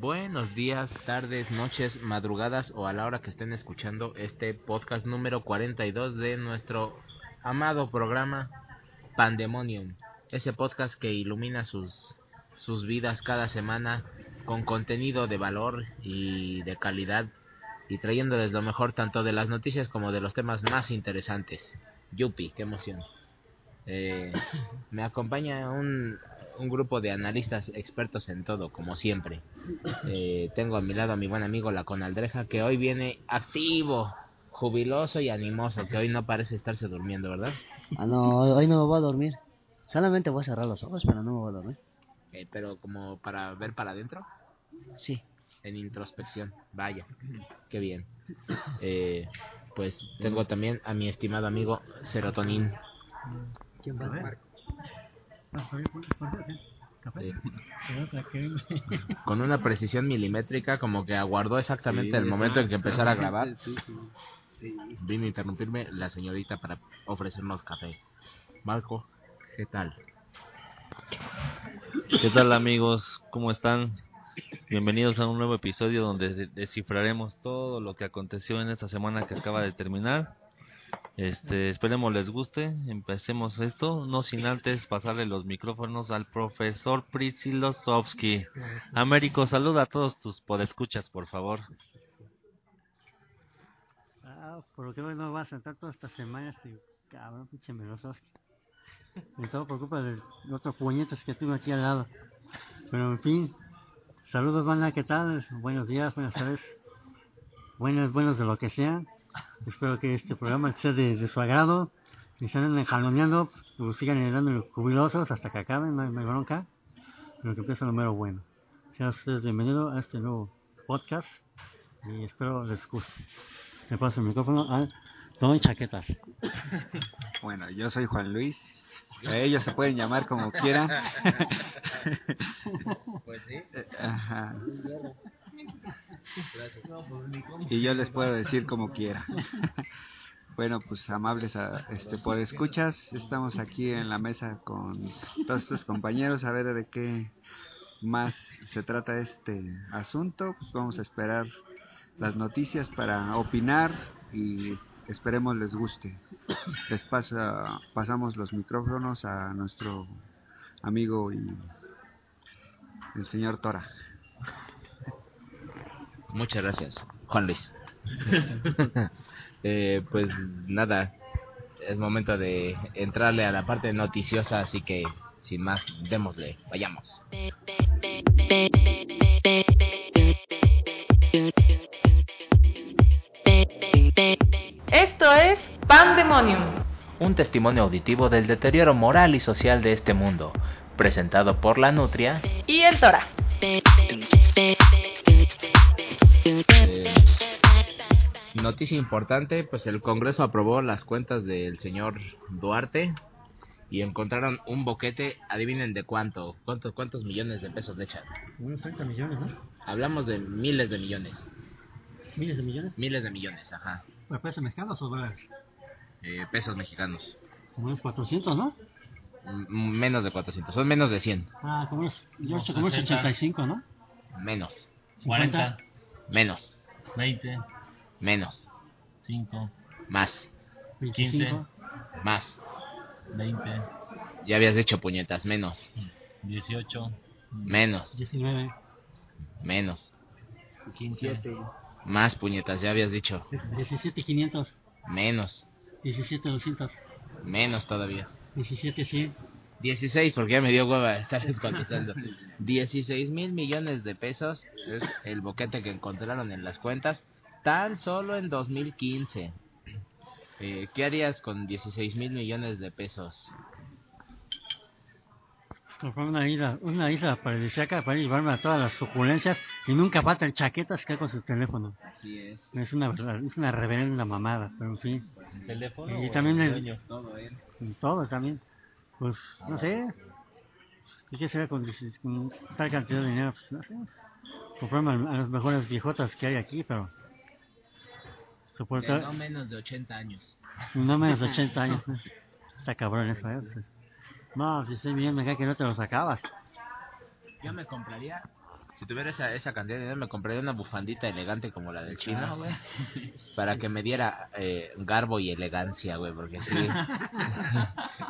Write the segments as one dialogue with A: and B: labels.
A: Buenos días, tardes, noches, madrugadas o a la hora que estén escuchando este podcast número 42 de nuestro amado programa Pandemonium. Ese podcast que ilumina sus, sus vidas cada semana con contenido de valor y de calidad y trayéndoles lo mejor tanto de las noticias como de los temas más interesantes. Yupi, qué emoción. Eh, me acompaña un, un grupo de analistas expertos en todo, como siempre. Eh, tengo a mi lado a mi buen amigo la Conaldreja, que hoy viene activo, jubiloso y animoso, que hoy no parece estarse durmiendo, ¿verdad?
B: Ah, no, hoy no me voy a dormir. Solamente voy a cerrar los ojos, pero no me voy a dormir.
A: Eh, pero como para ver para adentro,
B: Sí.
A: en introspección. Vaya, qué bien. Eh, pues tengo también a mi estimado amigo Serotonin.
B: ¿Quién va?
A: Eh, con una precisión milimétrica, como que aguardó exactamente el momento en que empezara a grabar. Vino a interrumpirme la señorita para ofrecernos café. Marco, ¿qué tal?
C: ¿Qué tal amigos? ¿Cómo están? Bienvenidos a un nuevo episodio donde de- descifraremos todo lo que aconteció en esta semana que acaba de terminar. Este, esperemos les guste. Empecemos esto, no sin antes pasarle los micrófonos al profesor Prisilosovsky. Américo, saluda a todos tus podescuchas, por favor.
D: Ah, por lo que hoy no va a sentar toda esta semana este cabrón, pinche Melosowski. Y todo por culpa de otros puñetes que tengo aquí al lado. Pero en fin, saludos banda, ¿qué tal? Buenos días, buenas tardes. Buenos, buenos de lo que sea. Espero que este programa sea de, su agrado. Y se anden jaloneando, y sigan dando jubilosos hasta que acaben, no hay, no hay bronca. Pero que empiece lo mero bueno. Sean ustedes bienvenidos a este nuevo podcast. Y espero les guste. Le paso el micrófono al Don Chaquetas.
E: Bueno, yo soy Juan Luis. A ellos se pueden llamar como quieran.
A: Pues sí.
E: Ajá. Y yo les puedo decir como quiera. Bueno, pues amables a, este por escuchas, estamos aquí en la mesa con todos estos compañeros a ver de qué más se trata este asunto. Pues vamos a esperar las noticias para opinar y esperemos les guste. Les pasa, pasamos los micrófonos a nuestro amigo y el señor Tora.
A: Muchas gracias, Juan Luis. Eh, pues nada, es momento de entrarle a la parte noticiosa, así que sin más, démosle, vayamos. Un testimonio auditivo del deterioro moral y social de este mundo, presentado por la Nutria.
F: Y el Tora.
A: Eh, noticia importante, pues el Congreso aprobó las cuentas del señor Duarte y encontraron un boquete, adivinen de cuánto, cuántos, cuántos millones de pesos le echan.
D: Unos 30 millones, ¿no?
A: Hablamos de miles de millones,
D: Miles de millones.
A: miles de millones, ajá,
D: ¿Pero pesos mexicanos o dólares?
A: Eh, pesos mexicanos.
D: Como unos 400, ¿no?
A: M- menos de 400, son menos de 100,
D: Ah, como unos, yo
G: Como
D: unos
G: 60.
D: 85, ¿no?
A: menos,
G: 40,
A: menos,
G: 20,
A: menos,
G: 5,
A: más,
D: 25.
A: más.
G: 20,
A: Ya habías dicho puñetas, menos,
G: 18,
A: menos,
D: 19.
A: menos,
G: 15,
A: más puñetas, ya habías dicho,
D: 17 500.
A: menos,
D: 17 200.
A: menos todavía.
D: 17 100.
A: 16, porque ya me dio hueva estarles contestando. 16 mil millones de pesos es el boquete que encontraron en las cuentas tan solo en 2015. Eh, ¿Qué harías con 16 mil millones de pesos?
D: Comprar una isla, una isla paradisíaca para llevarme a todas las suculencias y nunca falta el chaquetas que hay con su teléfono.
A: Así es.
D: Es una, verdad- es una reverenda mamada, pero en fin.
G: el teléfono.
D: Y
G: o
D: también
G: el?
A: Todo él.
D: Todo también. Pues, no sé. ¿Qué quisiera con, tal cantidad de dinero? Pues, no sé. Comprarme a, a las mejores viejotas que hay aquí, pero... Soportar...
A: no menos de 80 años.
D: No menos de 80 años. ¿no? Está cabrón eso, ¿eh? No, si soy bien, me cae que no te lo sacabas.
A: Yo me compraría Si tuviera esa, esa cantidad de dinero, me compraría una bufandita elegante como la del chino, güey. Para que me diera eh, garbo y elegancia, güey, porque sí.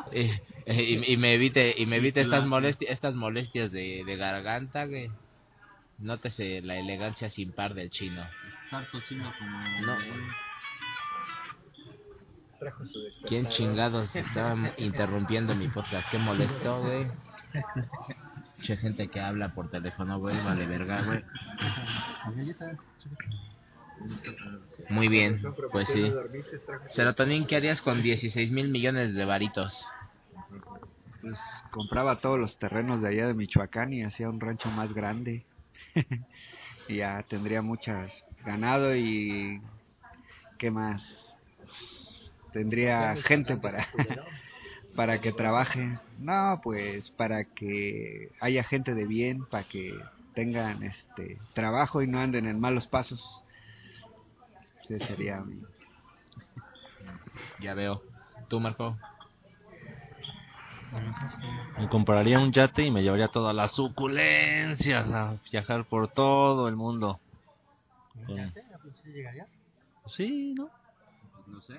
A: y, y- y me evite, y me evite estas, molestias estas molestias de, de garganta, güey. Nótese la elegancia sin par del chino.
G: Estar como...
A: No. ¿Quién chingados estaba interrumpiendo mi podcast? Qué molesto, güey. Mucha gente que habla por teléfono, güey, vale verga, güey. Muy bien, pues sí. Serotonin, ¿qué harías con 16 mil millones de varitos?
E: Pues compraba todos los terrenos de allá de Michoacán y hacía un rancho más grande. y ya tendría muchas ganado y ¿qué más? Tendría gente para para que trabaje. No, pues para que haya gente de bien, para que tengan este trabajo y no anden en malos pasos. Ese sería mi
A: Ya veo. ¿Tú, Marco?
C: Me compraría un yate y me llevaría todas las suculencias a viajar por todo el mundo. Con-
D: ¿Sí llegaría?
C: Sí, ¿no?
A: No sé.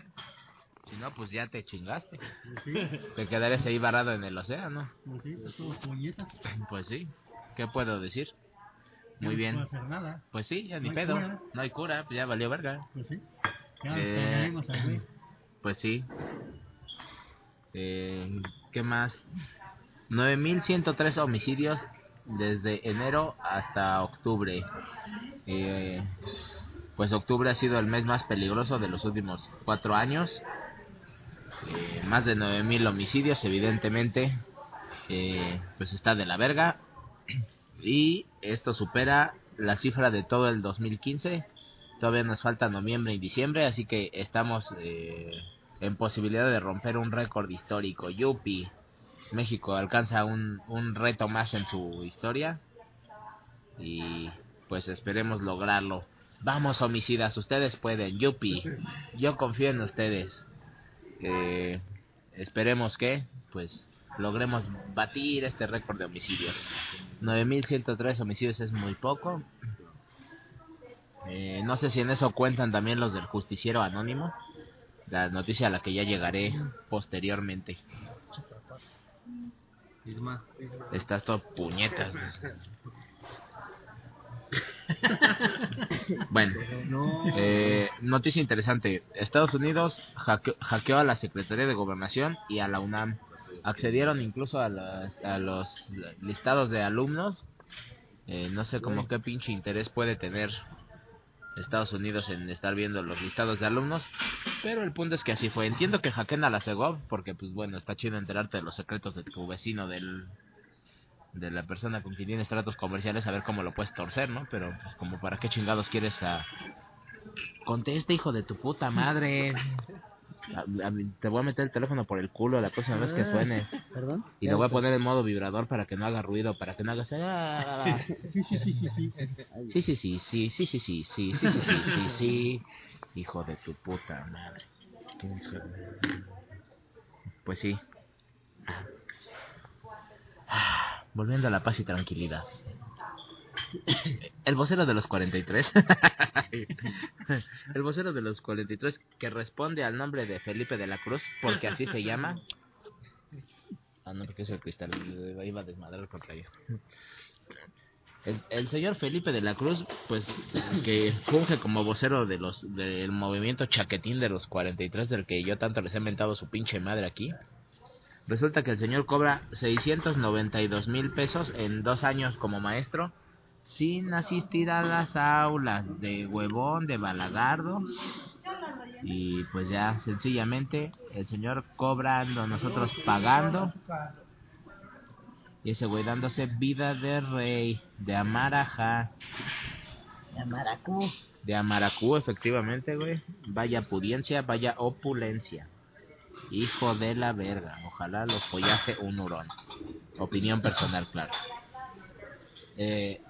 A: Si no, pues ya te chingaste.
D: Pues sí,
A: Te quedarías ahí varado en el océano.
D: pues sí, pues.
A: Pues sí. ¿Qué puedo decir? Muy
D: no
A: bien.
D: puedo hacer nada.
A: Pues sí, ya ni
D: No
A: pedo.
D: cura.
A: No hay cura, pues ya valió verga.
D: Pues sí. Ya
A: Eh. Pues sí. Eh, ¿Qué más? 9.103 homicidios desde enero hasta octubre. Eh, pues octubre ha sido el mes más peligroso de los últimos cuatro años. Eh, más de 9.000 homicidios, evidentemente. eh, pues está de la verga. Y esto supera la cifra de todo el 2015. Todavía nos falta noviembre y diciembre, así que estamos eh, en posibilidad de romper un récord histórico. Yupi. México alcanza un, un reto más en su historia. Y pues esperemos lograrlo. Vamos, homicidas, ustedes pueden. Yupi. Yo confío en ustedes. Eh, esperemos que, pues, logremos batir este récord de homicidios. 9.103 homicidios es muy poco. Eh, no sé si en eso cuentan también los del justiciero anónimo. La noticia a la que ya llegaré posteriormente.
G: Isma.
A: Estás todo puñetas. bueno, eh, noticia interesante. Estados Unidos hacke- hackeó a la Secretaría de Gobernación y a la UNAM. Accedieron incluso a, las- a los listados de alumnos. Eh, no sé como qué pinche interés puede tener Estados Unidos en estar viendo los listados de alumnos. Pero el punto es que así fue. Entiendo que hackeen a la Segov porque, pues bueno, está chido enterarte de los secretos de tu vecino, del de la persona con quien tienes tratos comerciales, a ver cómo lo puedes torcer, ¿no? Pero, pues, como para qué chingados quieres a... Contesta, hijo de tu puta madre. A- a mí- te voy a meter el teléfono por el culo la próxima vez que suene.
B: ¿Perdón?
A: Y lo voy a poner en modo vibrador para que no haga ruido, para que no hagas... "Ah".
D: Sí, sí, sí, sí, sí.
A: Sí, sí, sí, sí, sí, sí, sí, sí. Hijo de tu puta madre. Pues sí. Volviendo a la paz y tranquilidad. El vocero de los 43. El vocero de los 43 que responde al nombre de Felipe de la Cruz, porque así se llama. Ah, no, porque es el cristal. Iba a desmadrar contra ello. El, el señor Felipe de la Cruz, pues, que funge como vocero de los del movimiento chaquetín de los 43, del que yo tanto les he mentado su pinche madre aquí. Resulta que el señor cobra 692 mil pesos en dos años como maestro, sin asistir a las aulas de huevón, de balagardo. Y pues ya, sencillamente, el señor cobrando, nosotros pagando. Y ese güey dándose vida de rey, de amarajá.
B: De maracú.
A: De amaracú, efectivamente, güey. Vaya pudiencia, vaya opulencia. Hijo de la verga. Ojalá lo follase un hurón. Opinión personal, claro. Eh,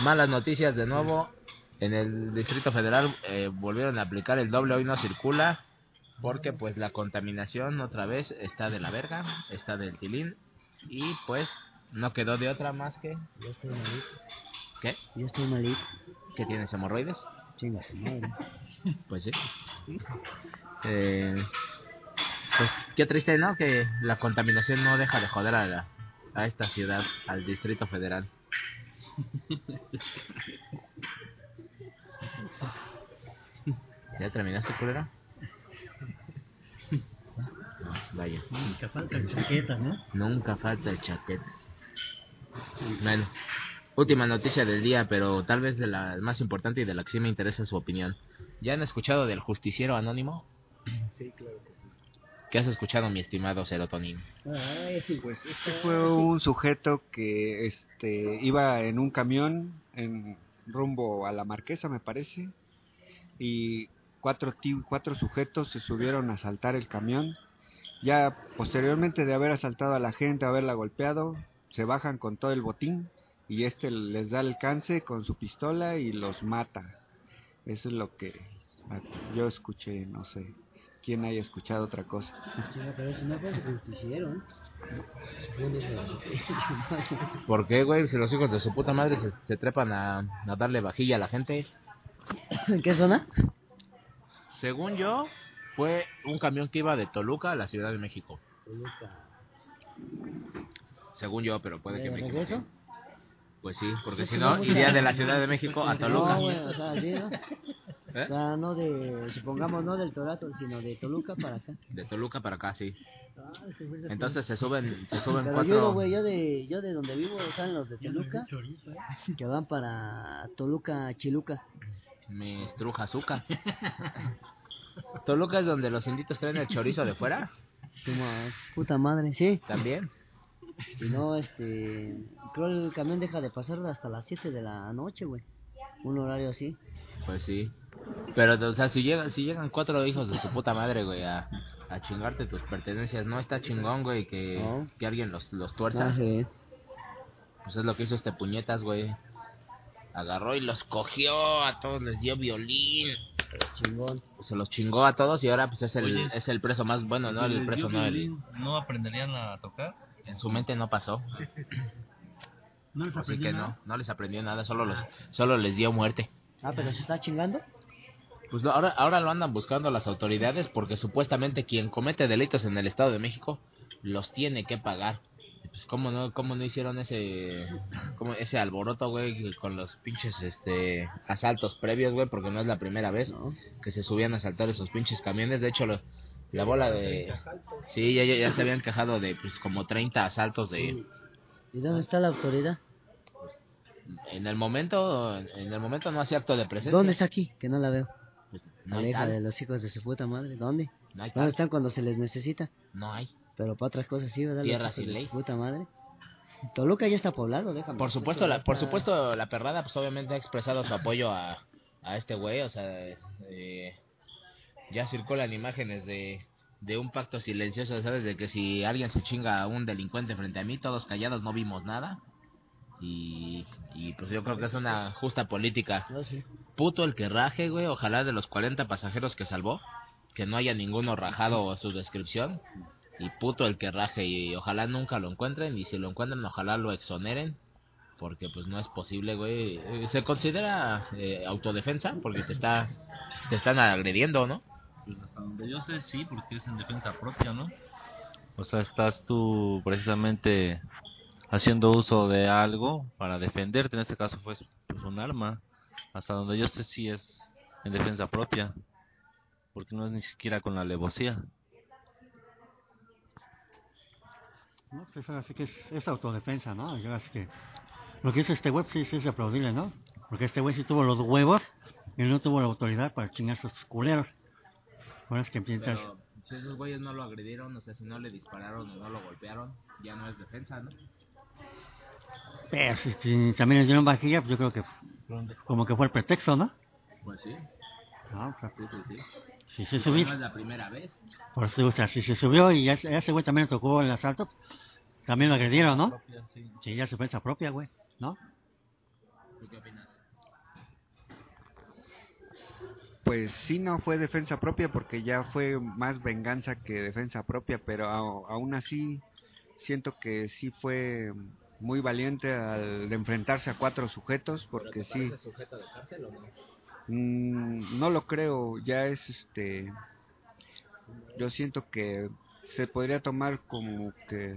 A: malas noticias de nuevo. En el Distrito Federal eh, volvieron a aplicar el doble hoy no circula. Porque pues la contaminación otra vez está de la verga. Está del tilín. Y pues No quedó de otra más que...
B: Yo estoy malito.
A: ¿Qué?
B: Yo estoy malito.
A: ¿Que tienes hemorroides?
B: Chinga madre.
A: Pues sí. Eh, pues qué triste, ¿no? Que la contaminación no deja de joder a, la, a esta ciudad, al Distrito Federal. ¿Ya terminaste, culera? Vaya.
D: Nunca falta chaqueta, ¿no?
A: Nunca falta el chaquetes. Bueno, última noticia del día, pero tal vez de la más importante y de la que sí me interesa su opinión. ¿Ya han escuchado del justiciero anónimo?
B: Sí, claro que sí.
A: ¿Qué has escuchado, mi estimado serotonin?
B: Ay,
E: Pues este fue un sujeto que este iba en un camión en rumbo a la Marquesa, me parece, y cuatro cuatro sujetos se subieron a asaltar el camión. Ya posteriormente de haber asaltado a la gente, haberla golpeado, se bajan con todo el botín y este les da alcance con su pistola y los mata. Eso es lo que yo escuché, no sé quién haya escuchado otra cosa.
B: Pero eso no fue su justiciero. Fue un hijo de su pinche madre.
A: ¿Por qué, güey? Si los hijos de su puta madre se, se trepan a, a darle vajilla a la gente.
B: ¿En qué zona?
A: Según yo, fue un camión que iba de Toluca a la Ciudad de México.
B: Toluca.
A: Según yo, pero puede que
B: ¿De
A: me equivoque. Pues sí, porque
B: Sí,
A: si no, iría
B: a-
A: de la Ciudad de México a Toluca.
B: No, güey, o sea, sí, ¿no?
A: ¿Eh?
B: O sea, no de, supongamos, no del Torato, sino de Toluca para acá.
A: De Toluca para acá, sí.
B: Ah,
A: Entonces se suben, se suben
B: Pero
A: cuatro...
B: yo, güey, yo de, yo de donde vivo, salen los de Toluca,
D: chorizo, ¿eh?
B: que van para Toluca, Chiluca.
A: Me estruja azúcar. Toluca es donde los inditos traen el chorizo de fuera,
B: Como, puta madre, sí.
A: también.
B: Y no, este, creo el camión deja de pasar hasta las 7 de la noche, güey. Un horario así.
A: Pues sí. Pero, o sea, si llegan, si llegan cuatro hijos de su puta madre, güey, a, a chingarte tus pertenencias, no está chingón, güey, que,
B: No.
A: que alguien los, los tuerza.
B: Ah, sí.
A: Pues es lo que hizo este puñetas, güey. Agarró y los cogió, a todos les dio violín.
B: Chingón.
A: Se los chingó a todos y ahora pues es el,
C: Oye,
A: es el preso más bueno, ¿no? El preso, no, el,
C: ¿No aprenderían a tocar?
A: En su mente no pasó.
D: No les
A: Así
D: aprendió
A: que
D: nada.
A: no, no les aprendió nada, solo los, solo les dio muerte.
B: Ah, pero se está chingando.
A: Pues lo- ahora, ahora lo andan buscando las autoridades porque supuestamente quien comete delitos en el Estado de México los tiene que pagar. Pues cómo no, cómo no hicieron ese, como ese alboroto, güey, con los pinches, este, asaltos previos, güey, porque no es la primera vez
B: No.
A: que se subían a asaltar esos pinches camiones. De hecho, lo- la bola de, sí, ya, ya, ya se habían quejado de, pues, como 30 asaltos de,
B: ¿Y dónde está la autoridad?
A: en el momento, en el momento no hacía acto de presencia.
B: ¿Dónde está aquí? Que no la veo.
A: Pues, no
B: hija de los hijos de su puta madre. ¿Dónde?
A: no hay
B: ¿Dónde están cuando se les necesita?
A: no hay.
B: Pero para otras cosas sí, ¿verdad?
A: Tierra sin ley.
B: su puta madre. Toluca ya está poblado, déjame.
A: Por supuesto, la, por supuesto, la perrada, pues obviamente ha expresado su apoyo a, a este güey, o sea, eh, ya circulan imágenes de, de un pacto silencioso, ¿sabes? De que si alguien se chinga a un delincuente frente a mí, todos callados no vimos nada. Y, y pues yo creo que es una justa política.
B: No, sí.
A: Puto el que raje, güey, ojalá de los 40 pasajeros que salvó, que no haya ninguno rajado su descripción. Y puto el que raje, y ojalá nunca lo encuentren, y si lo encuentran, ojalá lo exoneren. Porque pues no es posible, güey. Eh, Se considera eh, autodefensa porque te está te están agrediendo, ¿no?
C: Pues hasta donde yo sé, sí, porque es en defensa propia, ¿no? O sea, estás tú precisamente haciendo uso de algo para defenderte, en este caso fue pues, un arma. Hasta donde yo sé, sí es en defensa propia, porque no es ni siquiera con la alevosía.
D: No, pues ahora sí que es, autodefensa, ¿no? Ahora sí que lo que hizo este güey sí, sí es de aplaudirle, ¿no? Porque este güey sí tuvo los huevos y no tuvo la autoridad para chingar a sus culeros. Ahora es que piensas,
A: Pero si esos güeyes no lo agredieron, o sea, si no le dispararon o no lo golpearon, ya no es defensa, ¿no?
D: pero si, si también le dieron vajilla, pues yo creo que como que fue el pretexto, ¿no?
A: Pues sí,
D: No, o sea,
A: sí, sí, sí.
D: si se
A: No
D: subió,
A: es la primera vez.
D: por eso, o sea, si se subió y a ese güey también le tocó el asalto, también lo agredieron, ¿no? Sí, ya es defensa propia, güey, ¿no?
A: ¿Tú qué opinas?
E: Pues sí, no fue defensa propia porque ya fue más venganza que defensa propia, pero aún así siento que sí fue muy valiente al enfrentarse a cuatro sujetos, porque sí,
A: sujeto de cárcel o no?
E: mm, no lo creo, ya es este, yo siento que se podría tomar como que,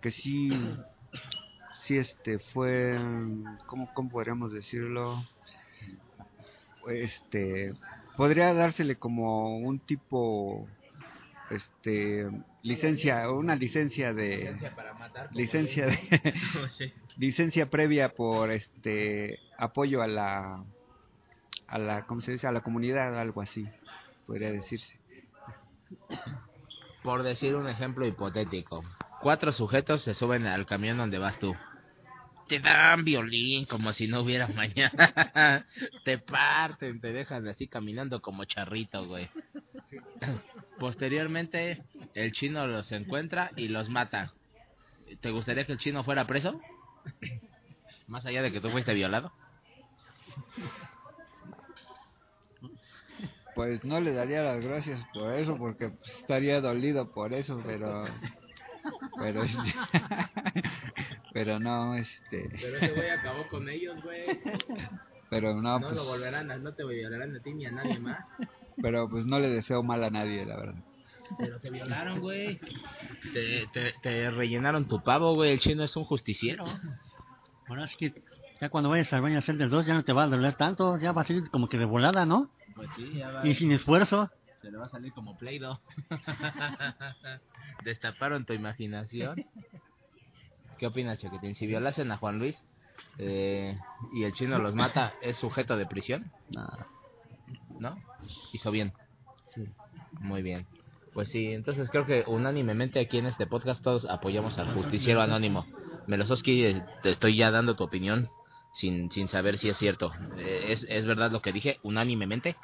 E: que sí, sí este fue, ¿cómo, cómo podríamos decirlo? Este, podría dársele como un tipo, este, licencia, una licencia de,
A: para matar.
E: licencia de, licencia previa por este apoyo a la a la ¿cómo se dice? a la comunidad algo así podría decirse
A: Por decir un ejemplo hipotético. Cuatro sujetos se suben al camión donde vas tú. Te dan violín como si no hubiera mañana. te parten, te dejan así caminando como charrito, güey. Posteriormente, el chino los encuentra y los mata. ¿Te gustaría que el chino fuera preso? Más allá de que tú fuiste violado.
E: pues no le daría las gracias por eso porque estaría dolido por eso pero pero este, pero no este
A: Pero ese güey acabó con ellos, güey.
E: pero no
A: No
E: pues,
A: lo volverán a, no te violarán a ti ni a nadie más.
E: pero pues no le deseo mal a nadie la verdad
A: Pero te violaron, güey. Te, te, te rellenaron tu pavo, güey. El chino es un justiciero.
D: Ahora es que ya cuando vayas al baño a hacer del 2 ya no te va a doler tanto, ya va a salir como que de volada, ¿no?
A: Pues sí, ya va.
D: Y sin esfuerzo.
A: Se le va a salir como Play-Doh. Destaparon tu imaginación. ¿Qué opinas, Chiquitín? Si violasen a Juan Luis eh, y el chino los mata, ¿es sujeto de prisión?
B: Nada.
A: ¿No? Hizo bien.
B: Sí.
A: Muy bien. Pues sí, entonces creo que unánimemente aquí en este podcast todos apoyamos al justiciero anónimo. Melososki, eh, te estoy ya dando tu opinión sin, sin saber si es cierto. Eh, ¿Es, ¿Es verdad lo que dije unánimemente?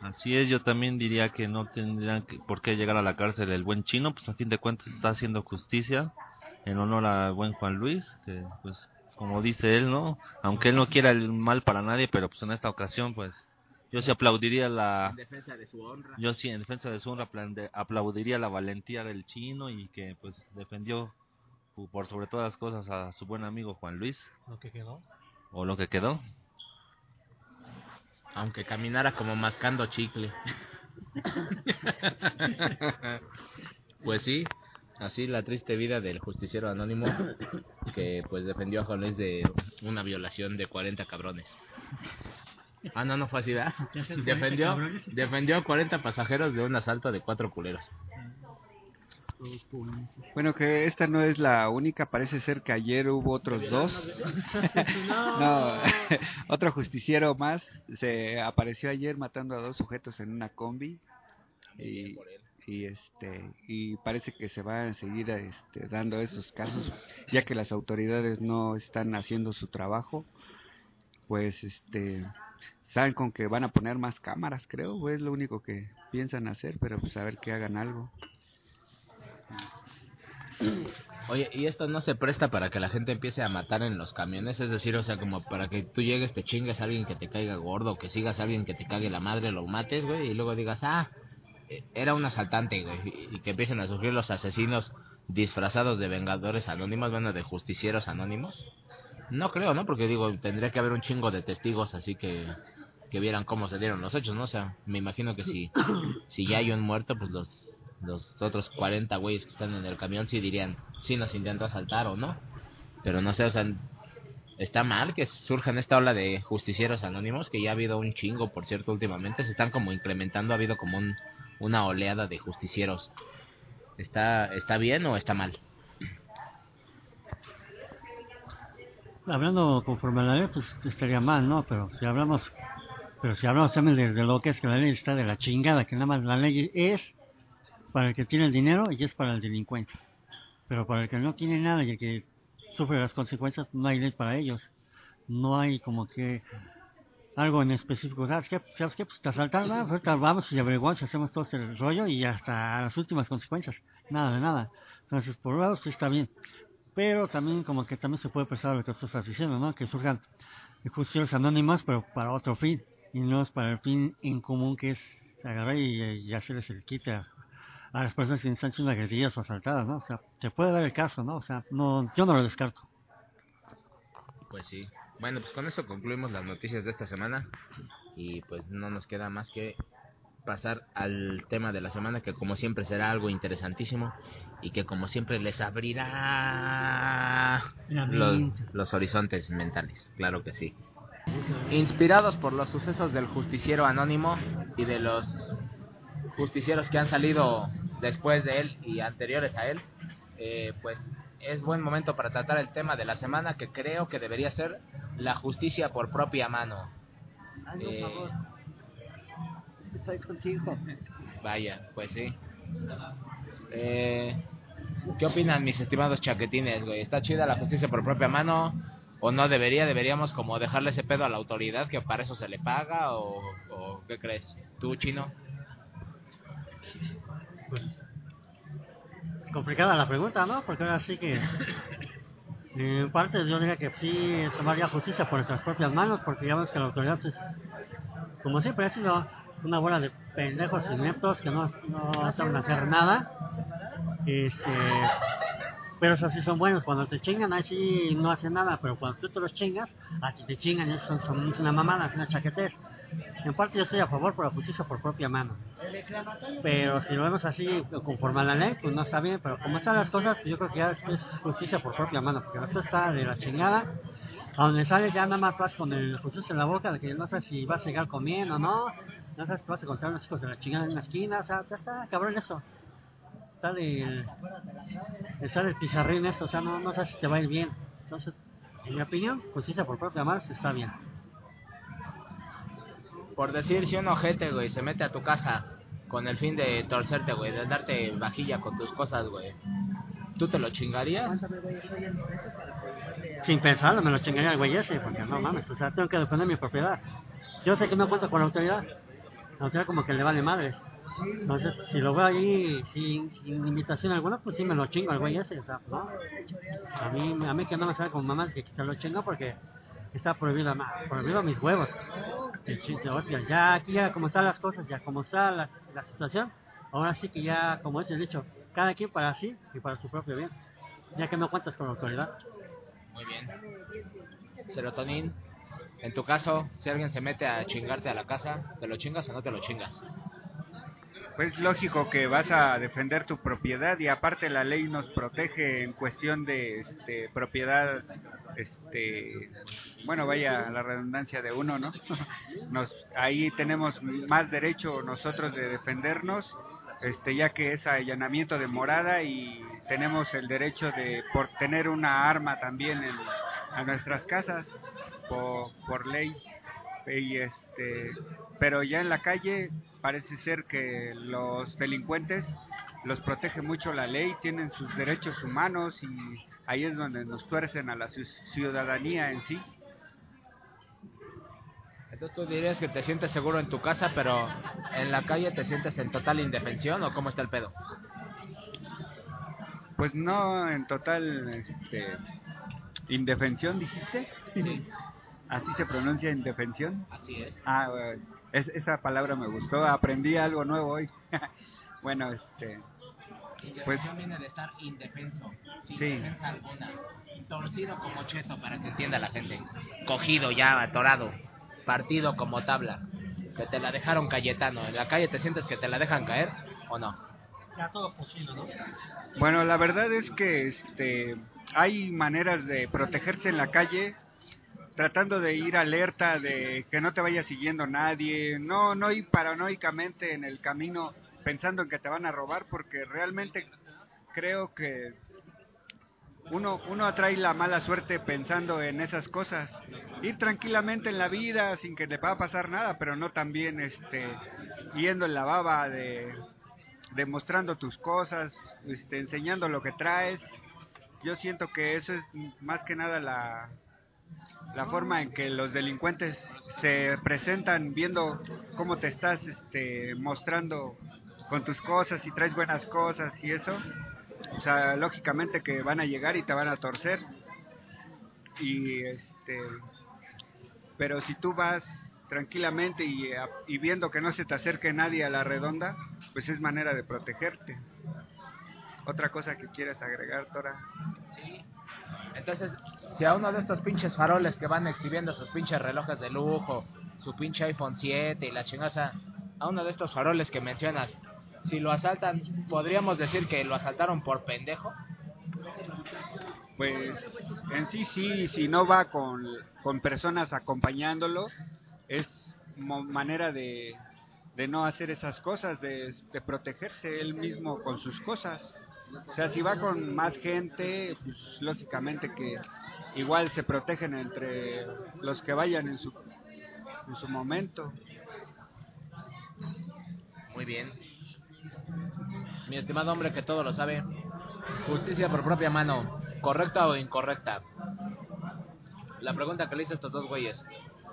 C: Así es, yo también diría que no tendrían que- por qué llegar a la cárcel el buen chino, pues a fin de cuentas está haciendo justicia en honor al buen Juan Luis, que pues como dice él, ¿no? Aunque él no quiera el mal para nadie, pero pues en esta ocasión pues yo sí aplaudiría la
A: defensa de su honra.
C: yo sí en defensa de su honra aplaude- aplaudiría la valentía del chino y que pues defendió por sobre todas las cosas a su buen amigo Juan Luis
G: Lo que quedó.
C: o lo que quedó.
A: Aunque caminara como mascando chicle. pues sí, así la triste vida del justiciero anónimo que pues defendió a Juan Luis de una violación de 40 cabrones. Ah, no, no fue así, ¿verdad?
D: ¿Qué hacen 40
A: Defendió, defendió a 40 pasajeros de un asalto de cuatro culeros.
E: Bueno, que esta no es la única, parece ser que ayer hubo otros dos. No, otro justiciero más se apareció ayer matando a dos sujetos en una combi y, y este y parece que se van a seguir este, dando esos casos ya que las autoridades no están haciendo su trabajo pues este saben con que van a poner más cámaras creo es lo único que piensan hacer pero pues a ver que hagan algo
A: Oye, ¿y esto no se presta para que la gente empiece a matar en los camiones? Es decir, o sea, como para que tú llegues, te chingas a alguien que te caiga gordo, que sigas a alguien que te cague la madre, lo mates, güey, y luego digas, ah, era un asaltante, güey, y que empiecen a surgir los asesinos disfrazados de vengadores anónimos, bueno, de justicieros anónimos. No creo, ¿no? Porque digo, tendría que haber un chingo de testigos así que que vieran cómo se dieron los hechos, ¿no? O sea, me imagino que si si ya hay un muerto, pues los los otros 40 güeyes que están en el camión sí dirían, sí nos intentó asaltar o no. Pero no sé, o sea, está mal que surjan esta ola de justicieros anónimos, que ya ha habido un chingo, por cierto, últimamente. Se están como incrementando, ha habido como un, una oleada de justicieros. ¿Está, ¿Está bien o está mal?
D: Hablando conforme a la ley, pues estaría mal, ¿no? Pero si hablamos, pero si hablamos también de, de lo que es que la ley está de la chingada, que nada más la ley es para el que tiene el dinero y es para el delincuente. Pero para el que no tiene nada y el que sufre las consecuencias, no hay ley para ellos. No hay como que algo en específico. ¿Sabes qué? ¿Sabes qué? Pues te asaltaron, vamos y averiguamos, hacemos todo ese rollo y hasta las últimas consecuencias. Nada de nada. Entonces, por un lado, sí está bien. Pero también como que también se puede prestar lo que tú estás diciendo, ¿no? Que surjan justicieros anónimos, pero para otro fin. Y no es para el fin en común que es agarrar y, y hacerles el quite a, las personas que están siendo agredidas o asaltadas, ¿no? O sea, se puede dar el caso, ¿no? O sea, no, yo no lo descarto.
A: Pues sí. Bueno, pues con eso concluimos las noticias de esta semana y pues no nos queda más que pasar al tema de la semana que como siempre será algo interesantísimo y que como siempre les abrirá los, los horizontes mentales, claro que sí. Inspirados por los sucesos del justiciero anónimo y de los justicieros que han salido después de él y anteriores a él, eh, pues es buen momento para tratar el tema de la semana que creo que debería ser la justicia por propia mano. Eh,
B: Estoy contigo.
A: Vaya, pues sí. Eh, ¿Qué opinan mis estimados chaquetines, güey? ¿Está chida la justicia por propia mano? ¿O no debería? ¿Deberíamos como dejarle ese pedo a la autoridad que para eso se le paga? ¿O, o qué crees? ¿Tú, chino?
D: Complicada la pregunta, ¿no? Porque ahora sí que, en parte yo diría que sí tomaría justicia por nuestras propias manos, porque ya vemos que la autoridad, pues, como siempre, ha sido una bola de pendejos ineptos que no, no saben hacer nada. Este, pero esos sí son buenos, cuando te chingan, ahí sí no hacen nada, pero cuando tú te los chingas, a ti te chingan, eso son, son una mamada, es una chaquetez. En parte yo estoy a favor por la justicia por propia mano. Pero si lo vemos así, conforme a la ley, pues no está bien. Pero como están las cosas, pues yo creo que ya es justicia por propia mano. Porque esto está de la chingada. A donde sales ya nada más vas con el justicia en la boca, de que no sabes si vas a llegar comiendo o no. No sabes que vas a encontrar unos hijos de la chingada en una esquina. O sea, ya está, cabrón eso. Sale el, el, sale el pizarrín esto, o sea, no, no sabes si te va a ir bien. Entonces, en mi opinión, justicia por propia mano está bien.
A: Por decir, si un ojete, güey, se mete a tu casa con el fin de torcerte, güey, de darte vajilla con tus cosas, güey. ¿Tú te lo chingarías?
D: Sin pensarlo, me lo chingaría el güey ese, porque no mames, o sea, tengo que defender mi propiedad. Yo sé que no cuento con la autoridad. La autoridad como que le vale madre. Entonces, si lo veo ahí sin, sin invitación alguna, pues sí me lo chingo al güey ese, o sea, ¿no? A mí, a mí que no me sale con mamás que se lo chingo porque está prohibido, ma- prohibido mis huevos. Ya aquí ya como están las cosas, ya como está la, la situación, ahora sí que ya, como es el dicho, cada quien para sí y para su propio bien, ya que no cuentas con la autoridad.
A: Muy bien. Serotonin, en tu caso, si alguien se mete a chingarte a la casa, ¿te lo chingas o no te lo chingas?
E: Pues lógico que vas a defender tu propiedad y aparte la ley nos protege en cuestión de este, propiedad, este, bueno, vaya la redundancia de uno, ¿no? Nos, ahí tenemos más derecho nosotros de defendernos, este, ya que es allanamiento de morada y tenemos el derecho de por tener una arma también en a nuestras casas por, por ley y este pero ya en la calle parece ser que los delincuentes los protege mucho la ley, tienen sus derechos humanos y ahí es donde nos tuercen a la ci- ciudadanía en sí.
A: Entonces tú dirías que te sientes seguro en tu casa, pero en la calle te sientes en total indefensión o cómo está el pedo?
E: Pues no en total este, indefensión, dijiste.
A: Sí,
E: Así se pronuncia indefensión.
A: así es.
E: Ah, bueno, es- esa palabra me gustó, aprendí algo nuevo hoy. bueno, este, Pues-
A: Indefensión viene de estar indefenso, sin
E: Sí.
A: defensa alguna. Torcido como cheto, para que entienda la gente. Cogido ya, atorado. Partido como tabla. Que te la dejaron Cayetano. ¿En la calle te sientes que te la dejan caer o no?
D: Ya todo posible, ¿no?
E: Bueno, la verdad es que este hay maneras de protegerse en la calle tratando de ir alerta de que no te vaya siguiendo nadie, no no ir paranoicamente en el camino pensando en que te van a robar porque realmente creo que uno uno atrae la mala suerte pensando en esas cosas. Ir tranquilamente en la vida sin que te va a pasar nada, pero no también este yendo en la baba de demostrando tus cosas, este, enseñando lo que traes. Yo siento que eso es más que nada la, la forma en que los delincuentes se presentan viendo cómo te estás este, mostrando con tus cosas y traes buenas cosas y eso. O sea, lógicamente que van a llegar y te van a torcer. Y este pero si tú vas tranquilamente y, y viendo que no se te acerque nadie a la redonda, pues es manera de protegerte. Otra cosa que quieras agregar, Tora.
A: Sí. Entonces, si a uno de estos pinches faroles que van exhibiendo sus pinches relojes de lujo, su pinche iPhone 7 y la chingaza, a uno de estos faroles que mencionas, si lo asaltan, podríamos decir que lo asaltaron por pendejo.
E: Pues en sí, sí, si no va con, con personas acompañándolo, es manera de, de no hacer esas cosas, de, de protegerse él mismo con sus cosas. O sea, si va con más gente, pues lógicamente que igual se protegen entre los que vayan en su, en su momento.
A: Muy bien. Mi estimado hombre que todo lo sabe. Justicia por propia mano. ¿Correcta o incorrecta? La pregunta que le hice a estos dos güeyes.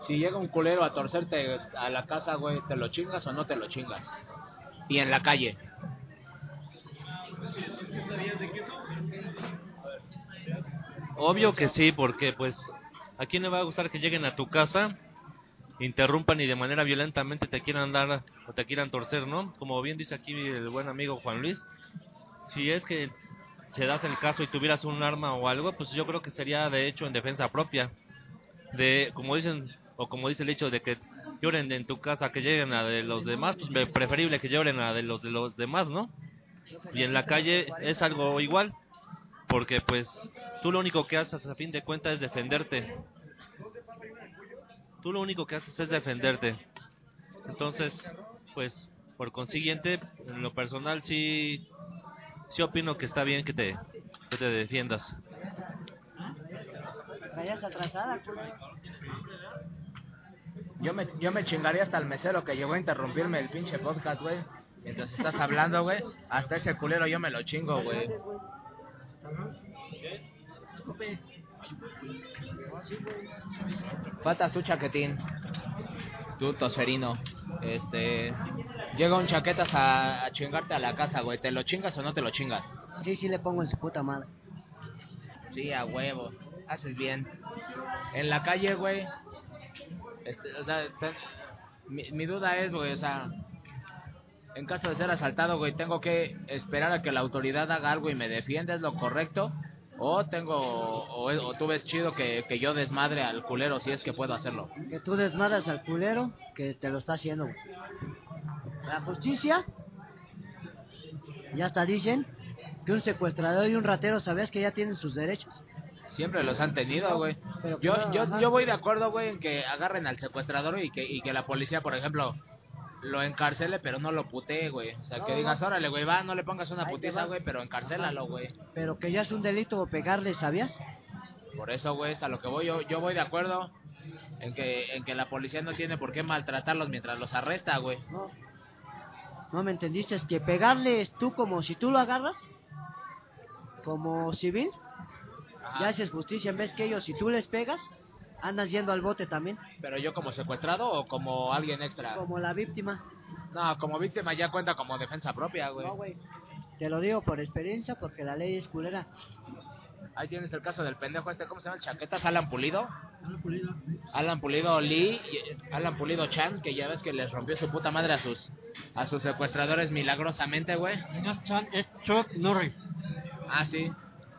A: Si llega un culero a torcerte a la casa, güey, ¿te lo chingas o no te lo chingas? Y en la calle.
C: Obvio que sí, porque pues a quién le va a gustar que lleguen a tu casa, interrumpan y de manera violentamente te quieran dar o te quieran torcer, ¿no? Como bien dice aquí el buen amigo Juan Luis, si es que se das el caso y tuvieras un arma o algo, pues yo creo que sería de hecho en defensa propia. De como dicen o como dice el hecho de que lloren en tu casa que lleguen a de los demás, pues preferible que lloren a de los de los demás, ¿no? Y en la calle es algo igual porque pues tú lo único que haces a fin de cuentas es defenderte. Tú lo único que haces es defenderte. Entonces, pues por consiguiente, en lo personal sí sí opino que está bien que te que te defiendas.
B: Vayas atrasada.
A: Yo me, yo me chingaría hasta el mesero que llegó a interrumpirme el pinche podcast, güey. Mientras estás hablando, güey. Hasta ese culero yo me lo chingo, güey. Faltas tu chaquetín. Tú, tosferino. Este. Llega un chaquetas a, a chingarte a la casa, güey. ¿Te lo chingas o no te lo chingas?
B: Sí, sí le pongo en su puta madre.
A: Sí, a huevo. Haces bien. En la calle, güey. Este, o sea, te- mi, mi duda es, güey, o sea, en caso de ser asaltado, güey, tengo que esperar a que la autoridad haga algo y me defienda, ¿es lo correcto? O tengo, o, o tú ves chido que, que yo desmadre al culero si es que puedo hacerlo.
B: Que tú desmadras al culero que te lo está haciendo. güey. La justicia, ya hasta dicen que un secuestrador y un ratero, ¿sabes que ya tienen sus derechos?
A: Siempre los han tenido, güey. Yo, yo, yo voy de acuerdo, güey, en que agarren al secuestrador y que, y que la policía, por ejemplo, lo encarcele, pero no lo putee, güey. O sea,
B: No,
A: que
B: no,
A: digas, órale, güey, va, no le pongas una
B: Ahí
A: putiza, güey, pero encarcélalo, güey.
B: Pero que ya es un delito pegarle, ¿sabías?
A: Por eso, güey, es a lo que voy. Yo, yo voy de acuerdo en que, en que la policía no tiene por qué maltratarlos mientras los arresta, güey.
B: No. No me entendiste, es que pegarle es tú como si tú lo agarras, como civil,
A: Ajá.
B: ya haces justicia en vez que ellos, si tú les pegas, andas yendo al bote también,
A: Pero yo como secuestrado o como alguien extra.
B: como la víctima.
A: No, como víctima ya cuenta como defensa propia, güey.
B: No, güey. Te lo digo por experiencia porque la ley es culera.
A: Ahí tienes el caso del pendejo este, ¿cómo se llama? ¿Chaquetas Alan Pulido? Alan Pulido Lee, y- Alan Pulido Chan, que ya ves que les rompió su puta madre a sus a sus secuestradores milagrosamente, güey.
D: No es Chan, es Chuck Norris.
A: Ah, sí.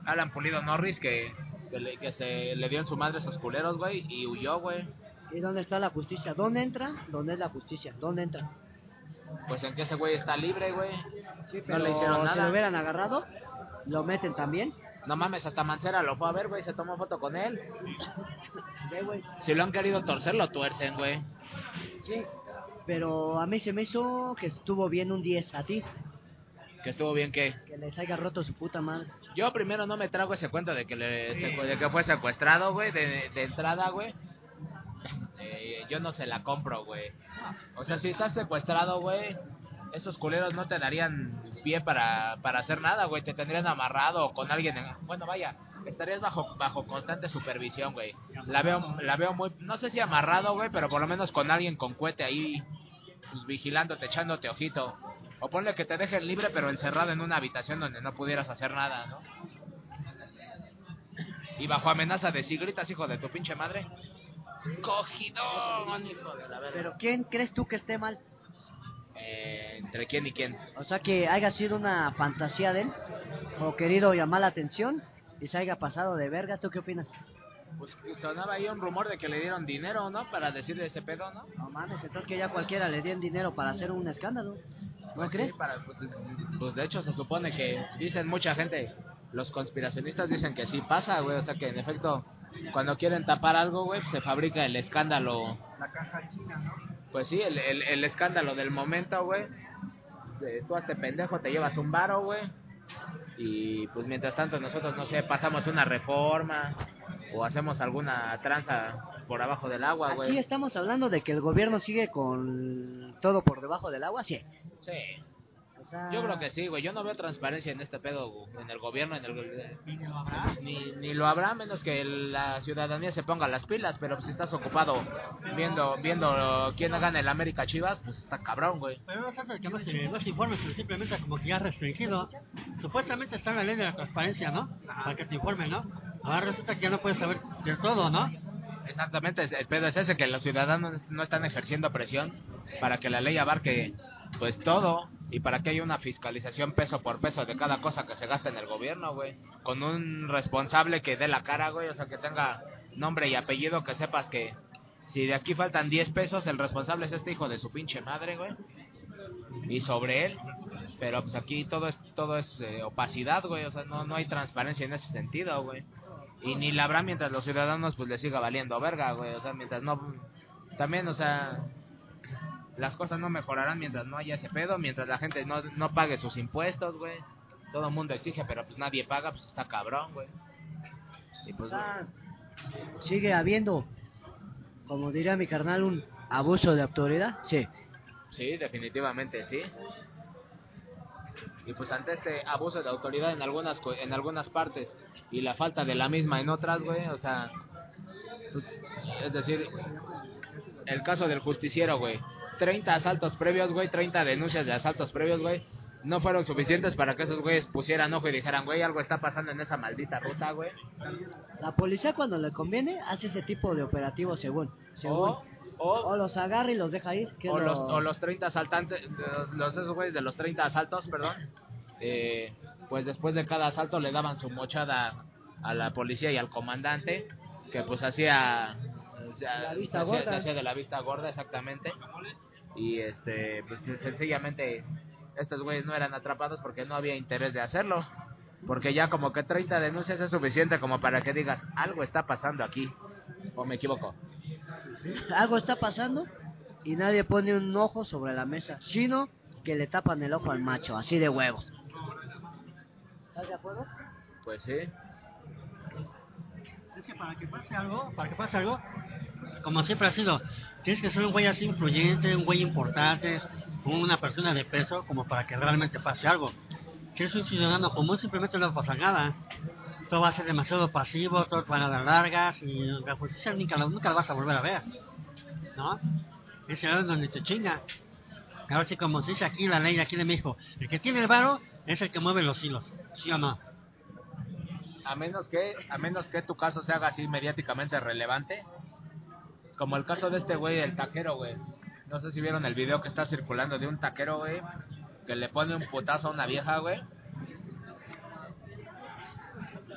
A: Alan Pulido Norris que, que, le- que se le dio en su madre a esos culeros, güey, y huyó, güey.
B: ¿Y dónde está la justicia? ¿Dónde entra? ¿Dónde es la justicia? ¿Dónde entra?
A: Pues en que ese güey está libre, güey.
B: Sí,
A: No
B: pero
A: le hicieron
B: si
A: nada.
B: lo hubieran agarrado, lo meten también.
A: No mames, hasta Mancera lo fue a ver, güey, se tomó foto con él.
B: Güey.
A: Si lo han querido torcer, lo tuercen, güey.
B: Sí. Pero a mí se me hizo que estuvo bien un 10 a ti.
A: Que estuvo bien que...
B: Que les haya roto su puta madre.
A: Yo primero no me trago ese cuento de que, le, de que fue secuestrado, güey, de, de entrada, güey. Eh, yo no se la compro, güey. O sea, si estás secuestrado, güey, esos culeros no te darían pie para, para hacer nada, güey. Te tendrían amarrado con alguien. en- Bueno, vaya, estarías bajo bajo constante supervisión, güey. La veo la veo muy, no sé si amarrado, güey, pero por lo menos con alguien con cohete ahí, pues vigilándote, echándote ojito. O ponle que te dejen libre, pero encerrado en una habitación donde no pudieras hacer nada, ¿no? Y bajo amenaza de si gritas, hijo de tu pinche madre. Cogidón, hijo de la verga.
B: Pero ¿quién crees tú que esté mal?
A: eh, entre quién y quién.
B: O sea que haya sido una fantasía de él, o querido llamar la atención, y se haya pasado de verga. ¿Tú qué opinas?
A: Pues sonaba ahí un rumor de que le dieron dinero, ¿no? Para decirle ese pedo, ¿no?
B: No mames, entonces que ya cualquiera le den dinero para hacer un escándalo. ¿No
A: Pues sí,
B: crees?
A: para- pues, pues de hecho se supone que dicen mucha gente, los conspiracionistas dicen que sí pasa, güey, o sea que en efecto cuando quieren tapar algo, güey, pues, se fabrica el escándalo.
E: La caja china, ¿no?
A: Pues sí, el, el, el escándalo del momento, güey. Tú a este pendejo te llevas un varo, güey. Y pues mientras tanto nosotros, no sé, pasamos una reforma o hacemos alguna tranza por abajo del agua,
B: Aquí
A: güey.
B: estamos hablando de que el gobierno sigue con todo por debajo del agua, sí.
A: Sí.
B: O sea,
A: Yo creo que sí, güey. Yo no veo transparencia en este pedo, güey, en el gobierno, en el...
D: ¿Y no habrá?
A: Ni, ni lo habrá menos que la ciudadanía se ponga las pilas, pero si estás ocupado viendo viendo quién gana el América Chivas, pues está cabrón, güey.
D: Pero no de que no se, no se informe, sino simplemente como que ya restringido. Supuestamente está en la ley de la transparencia, ¿no? Para que te informen, ¿no? Ahora resulta que ya no puedes saber de todo, ¿no?
A: Exactamente, el pedo es ese, que los ciudadanos no están ejerciendo presión para que la ley abarque pues todo y para que haya una fiscalización peso por peso de cada cosa que se gasta en el gobierno, güey. Con un responsable que dé la cara, güey, o sea, que tenga nombre y apellido, que sepas que si de aquí faltan 10 pesos, el responsable es este hijo de su pinche madre, güey. Y sobre él, pero pues aquí todo es todo es eh, opacidad, güey, o sea, no, no hay transparencia en ese sentido, güey. Y ni la habrá mientras los ciudadanos pues les siga valiendo verga, güey, o sea, mientras no también, o sea, las cosas no mejorarán mientras no haya ese pedo, mientras la gente no, no pague sus impuestos, güey. Todo el mundo exige, pero pues nadie paga, pues está cabrón, güey. Y pues,
B: sea, sigue habiendo, como diría mi carnal, un abuso de autoridad, sí.
A: sí, definitivamente sí. Y pues ante este abuso de autoridad en algunas en algunas partes y la falta de la misma en otras, güey, o sea, pues, es decir, el caso del justiciero, güey. 30 asaltos previos, güey, 30 denuncias de asaltos previos, güey. No fueron suficientes para que esos güeyes pusieran ojo y dijeran, güey, algo está pasando en esa maldita ruta, güey.
B: La policía cuando le conviene hace ese tipo de operativos según. según.
A: O, o,
B: O los agarra y los deja ir.
A: o
B: lo-
A: los, o los 30 asaltantes, los, esos güeyes de los 30 asaltos, perdón, eh, pues después de cada asalto le daban su mochada a la policía y al comandante, que pues hacía, se se hacía de la vista gorda exactamente, y este, pues sencillamente estos güeyes no eran atrapados porque no había interés de hacerlo. Porque ya como que 30 denuncias es suficiente como para que digas, algo está pasando aquí. ¿O me equivoco?
B: Algo está pasando y nadie pone un ojo sobre la mesa, sino que le tapan el ojo al macho, así de huevos. ¿Estás de acuerdo?
A: Pues sí.
D: Es que para que pase algo, para que pase algo, como siempre ha sido, tienes que ser un güey así influyente, un güey importante, una persona de peso, como para que realmente pase algo. Si eres un ciudadano común, simplemente no va a pasar nada. Todo va a ser demasiado pasivo, todos van a dar largas y la justicia nunca, nunca la vas a volver a ver. ¿No? Es el donde te chinga. Ahora sí, como se dice aquí la ley de aquí de México, el que tiene el varo es el que mueve los hilos, ¿sí o no?
A: A menos que, a menos que tu caso se haga así mediáticamente relevante. Como el caso de este güey, el taquero, güey. No sé si vieron el video que está circulando de un taquero, güey. Que le pone un putazo a una vieja, güey.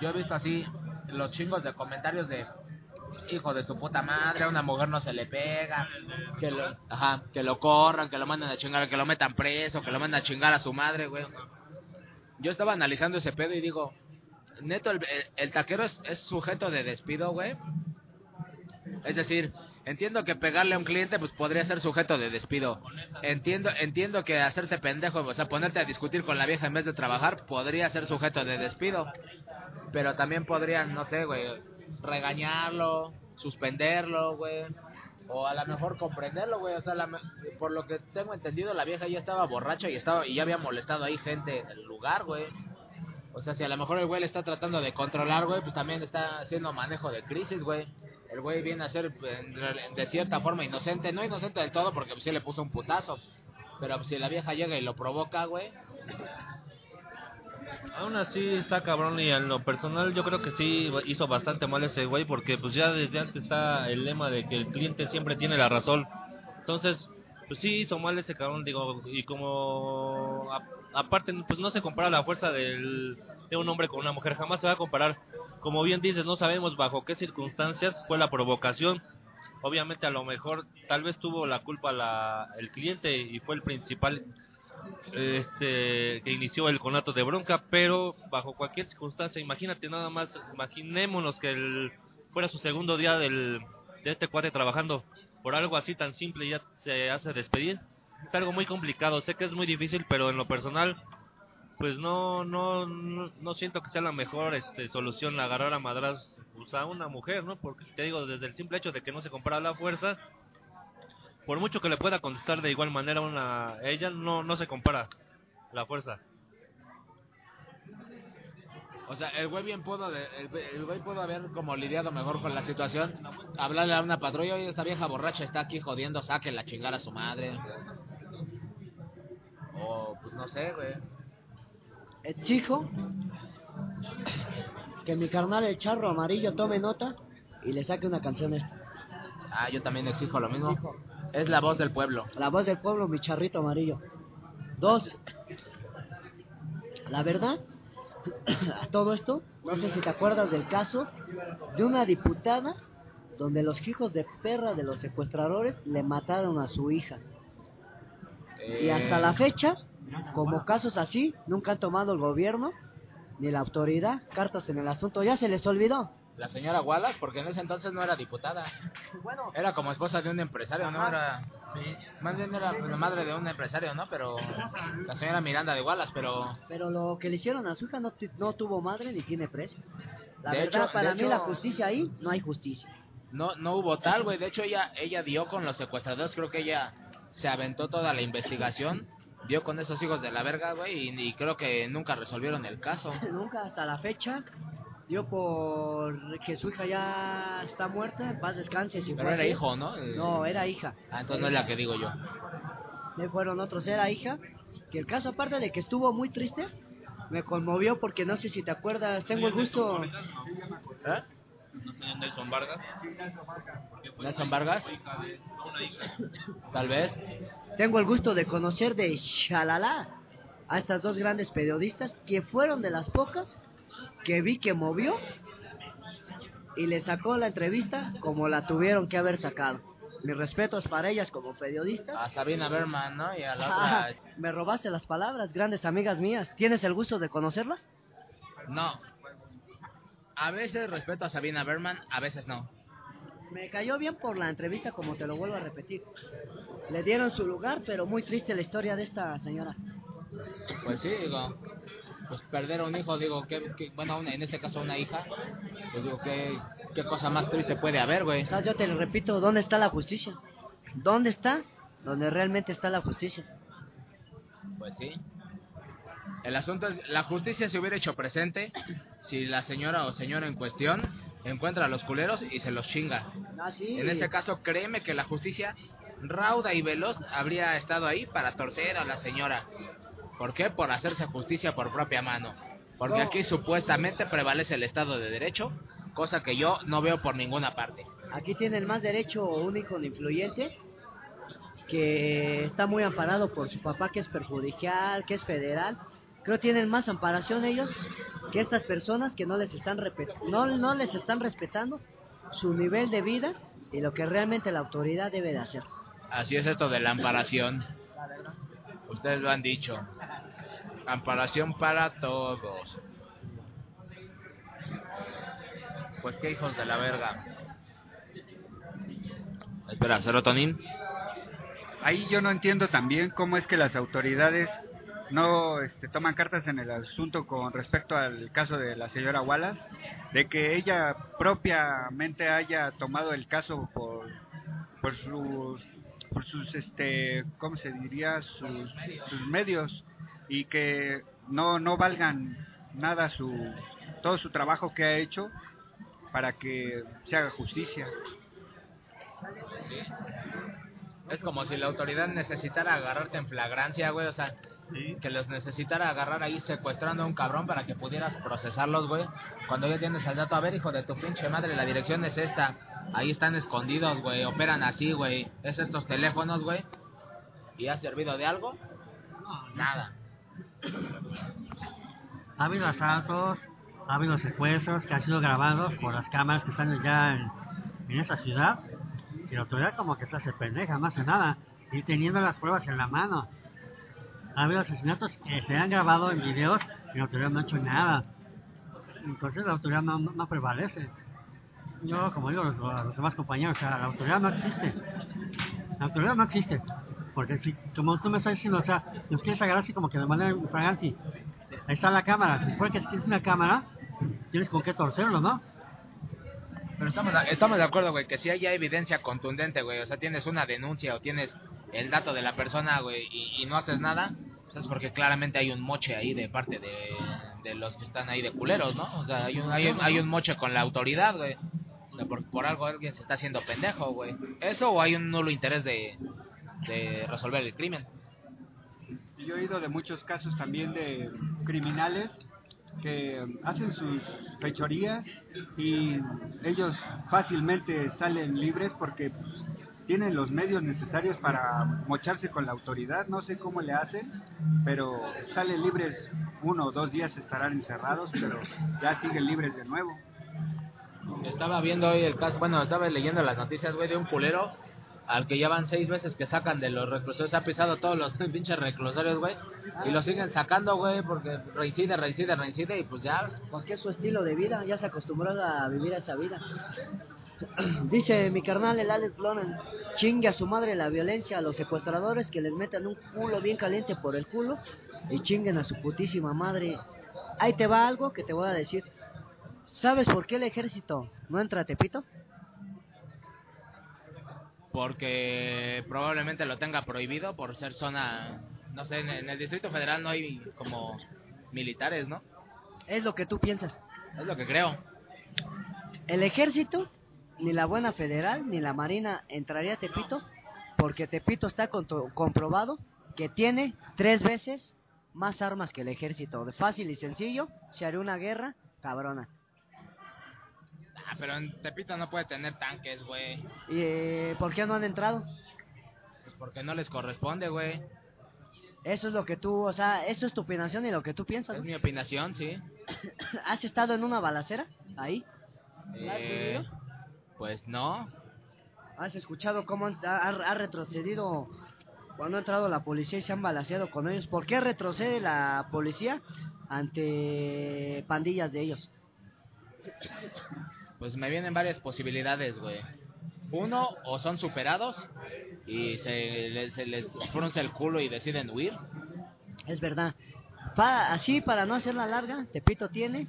A: Yo he visto así los chingos de comentarios de hijo de su puta madre, a una mujer no se le pega, que lo, ajá, que lo corran, que lo manden a chingar, que lo metan preso, que lo manden a chingar a su madre, güey. Yo estaba analizando ese pedo y digo, neto, el, el- taquero es, es sujeto de despido, güey. Es decir, entiendo que pegarle a un cliente pues podría ser sujeto de despido. Entiendo entiendo que hacerte pendejo, o sea, ponerte a discutir con la vieja en vez de trabajar podría ser sujeto de despido. Pero también podrían, no sé, güey, regañarlo, suspenderlo, güey. O a lo mejor comprenderlo, güey. O sea, la por lo que tengo entendido, la vieja ya estaba borracha y, estaba, y ya había molestado ahí gente en el lugar, güey. O sea, si a lo mejor el güey le está tratando de controlar, güey, pues también está haciendo manejo de crisis, güey. El güey viene a ser de cierta forma inocente. No inocente del todo porque pues, sí le puso un putazo. Pero pues, si la vieja llega y lo provoca, güey.
C: Aún así está cabrón y en lo personal yo creo que sí hizo bastante mal ese güey porque pues ya desde antes está el lema de que el cliente siempre tiene la razón. Entonces, pues sí hizo mal ese cabrón, digo, y como aparte pues no se compara la fuerza del, de un hombre con una mujer, jamás se va a comparar. Como bien dices, no sabemos bajo qué circunstancias fue la provocación. Obviamente a lo mejor tal vez tuvo la culpa la, el cliente y fue el principal este que inició el conato de bronca, pero bajo cualquier circunstancia, imagínate nada más, imaginémonos que el, fuera su segundo día del, de este cuate trabajando por algo así tan simple ya se hace despedir. Es algo muy complicado, sé que es muy difícil, pero en lo personal pues no no no, no siento que sea la mejor este solución agarrar a madras pues, a una mujer, ¿no? Porque te digo desde el simple hecho de que no se compara la fuerza por mucho que le pueda contestar de igual manera una ella no no se compara la fuerza.
A: O sea, el güey bien pudo, de- el, el güey pudo haber como lidiado mejor con la situación. Hablarle a una patrulla, oye, esta vieja borracha está aquí jodiendo, saque la chingada a su madre. O, pues no sé, güey.
B: Exijo que mi carnal el charro amarillo tome nota y le saque una canción esta.
A: Ah, yo también exijo lo mismo.
B: Exijo.
A: Es la voz del pueblo.
B: La voz del pueblo, mi charrito amarillo. Dos. La verdad, a todo esto, no sé si te acuerdas del caso de una diputada donde los hijos de perra de los secuestradores le mataron a su hija. Y hasta
A: Eh,
B: la fecha, como casos así, nunca han tomado el gobierno ni la autoridad cartas en el asunto. Ya se les olvidó.
A: La señora Wallace, porque en ese entonces no era diputada.
B: Bueno,
A: Era como esposa de un empresario, ¿no? Era... Más bien era la madre de un empresario, ¿no? Pero la señora Miranda de Wallace, pero...
B: pero lo que le hicieron a su hija no, no tuvo madre ni tiene precio. La
A: De
B: verdad,
A: hecho-
B: para mí
A: hecho-
B: la justicia ahí no hay justicia.
A: No, no hubo tal, güey. De hecho, ella, ella dio con los secuestradores. Creo que ella se aventó toda la investigación. Dio con esos hijos de la verga, güey. Y, y creo que nunca resolvieron el caso.
B: Nunca hasta la fecha dio por que su hija ya está muerta, en paz descanse. Si
A: Pero era
B: así.
A: hijo, ¿no? Eh,
B: No, era hija.
A: Ah, entonces no es la que digo yo.
B: Me fueron otros, era hija. Que el caso, aparte de que estuvo muy triste, me conmovió porque no sé si te acuerdas, tengo el gusto.
A: ¿Eh?
C: No sé, Nelson Vargas.
A: Nelson Vargas. Tal vez.
B: Tengo el gusto de conocer de Shalala a estas dos grandes periodistas que fueron de las pocas que vi que movió y le sacó la entrevista como la tuvieron que haber sacado. Mis respetos para ellas como periodistas.
A: A Sabina Berman, ¿no? Y a la
B: Ah,
A: otra.
B: me robaste las palabras, grandes amigas mías. ¿Tienes el gusto de conocerlas?
A: No. A veces respeto a Sabina Berman, a veces no.
B: Me cayó bien por la entrevista, como te lo vuelvo a repetir. Le dieron su lugar, pero muy triste la historia de esta señora.
A: Pues sí, digo. Pues perder a un hijo, digo, que, bueno, una- en este caso una hija. Pues digo, ¿qué, qué cosa más triste puede haber, güey.
B: Yo te lo repito, ¿dónde está la justicia? ¿Dónde está? Donde realmente está la justicia.
A: Pues sí. El asunto es, la justicia se hubiera hecho presente si la señora o señor en cuestión encuentra a los culeros y se los chinga.
B: Ah, sí.
A: En ese caso, créeme que la justicia rauda y veloz habría estado ahí para torcer a la señora. ¿Por qué? Por hacerse justicia por propia mano. Porque
B: No.
A: aquí supuestamente prevalece el Estado de Derecho, cosa que yo no veo por ninguna parte.
B: Aquí tienen más derecho un hijo de influyente que está muy amparado por su papá que es perjudicial, que es federal. Creo tienen más amparación ellos que estas personas que no les están no, no les están respetando su nivel de vida y lo que realmente la autoridad debe de hacer.
A: Así es esto de la amparación. Ustedes lo han dicho. Amparación para todos. Pues qué hijos de la verga. Espera, serotonin.
E: Ahí yo no entiendo también cómo es que las autoridades no este, toman cartas en el asunto con respecto al caso de la señora Wallace, de que ella propiamente haya tomado el caso por, por sus, por sus, este, ¿cómo se diría? Sus, sus medios y que no, no valgan nada su, todo su trabajo que ha hecho para que se haga justicia.
A: Es como si la autoridad necesitara agarrarte en flagrancia, güey. O sea, que los necesitara agarrar ahí secuestrando a un cabrón para que pudieras procesarlos, güey. Cuando ya tienes el dato, a ver, hijo de tu pinche madre, la dirección es esta. Ahí están escondidos, güey. Operan así, güey. Es estos teléfonos, güey. ¿Y ha servido de algo? Nada.
D: Ha habido asaltos, ha habido secuestros que han sido grabados por las cámaras que están ya en, esa ciudad. Y la autoridad como que se hace pendeja, más que nada. Y teniendo las pruebas en la mano. Ha habido asesinatos que se han grabado en videos y la autoridad no ha hecho nada. Entonces la autoridad no, prevalece. Yo, como digo los, los demás compañeros, o sea, la autoridad no existe. La autoridad no existe. Porque si, como tú me estás diciendo, o sea, nos quieres agarrar así como que de manera infraganti. Ahí está la cámara. Se supone que si tienes una cámara, tienes con qué torcerlo, ¿no?
A: Pero estamos, estamos de acuerdo, güey, que si hay evidencia contundente, güey, o sea, tienes una denuncia o tienes el dato de la persona, güey, y, y no haces nada, pues es porque claramente hay un moche ahí de parte de, de los que están ahí de culeros, ¿no? O sea, hay un, hay un, hay un moche con la autoridad, güey. O sea, por, por algo alguien se está haciendo pendejo, güey. ¿Eso o hay un nulo interés de, de resolver el crimen?
E: Yo he oído de muchos casos también de criminales que hacen sus fechorías y ellos fácilmente salen libres porque pues, tienen los medios necesarios para mocharse con la autoridad. No sé cómo le hacen, pero salen libres uno o dos días estarán encerrados, pero ya siguen libres de nuevo.
A: Estaba viendo hoy el caso, bueno, estaba leyendo las noticias, güey, de un culero al que ya van seis veces que sacan de los reclusorios, ha pisado todos los pinches reclusorios, güey, y lo siguen sacando, güey, porque reincide, reincide, reincide, y pues ya,
B: Porque es su estilo de vida, ya se acostumbró a vivir esa vida. Dice mi carnal el Alex Lonan, chingue a su madre la violencia a los secuestradores que les metan un culo bien caliente por el culo y chinguen a su putísima madre. Ahí te va algo que te voy a decir. ¿Sabes por qué el ejército no entra a Tepito?
A: Porque probablemente lo tenga prohibido por ser zona, no sé, en, en el Distrito Federal no hay como militares, ¿no?
B: Es lo que tú piensas.
A: Es lo que creo.
B: El ejército, ni la buena federal, ni la marina entraría a Tepito, porque Tepito está comprobado que tiene tres veces más armas que el ejército. De fácil y sencillo, se haría una guerra cabrona.
A: Ah, pero en Tepito no puede tener tanques, güey.
B: ¿Y eh, por qué no han entrado?
A: Pues porque no les corresponde, güey.
B: Eso es lo que tú, o sea, eso es tu opinación y lo que tú piensas.
A: Es
B: ¿no?
A: mi opinación, sí.
B: ¿Has estado en una balacera? Ahí. ¿La has
A: Eh, pues no.
B: ¿Has escuchado cómo han- ha, ha retrocedido cuando ha entrado la policía y se han balaseado con ellos? ¿Por qué retrocede la policía ante pandillas de ellos?
A: Pues me vienen varias posibilidades, güey. Uno, o son superados y se les, se les frunce el culo y deciden huir.
B: Es verdad. Pa- así, para no hacerla larga, Tepito tiene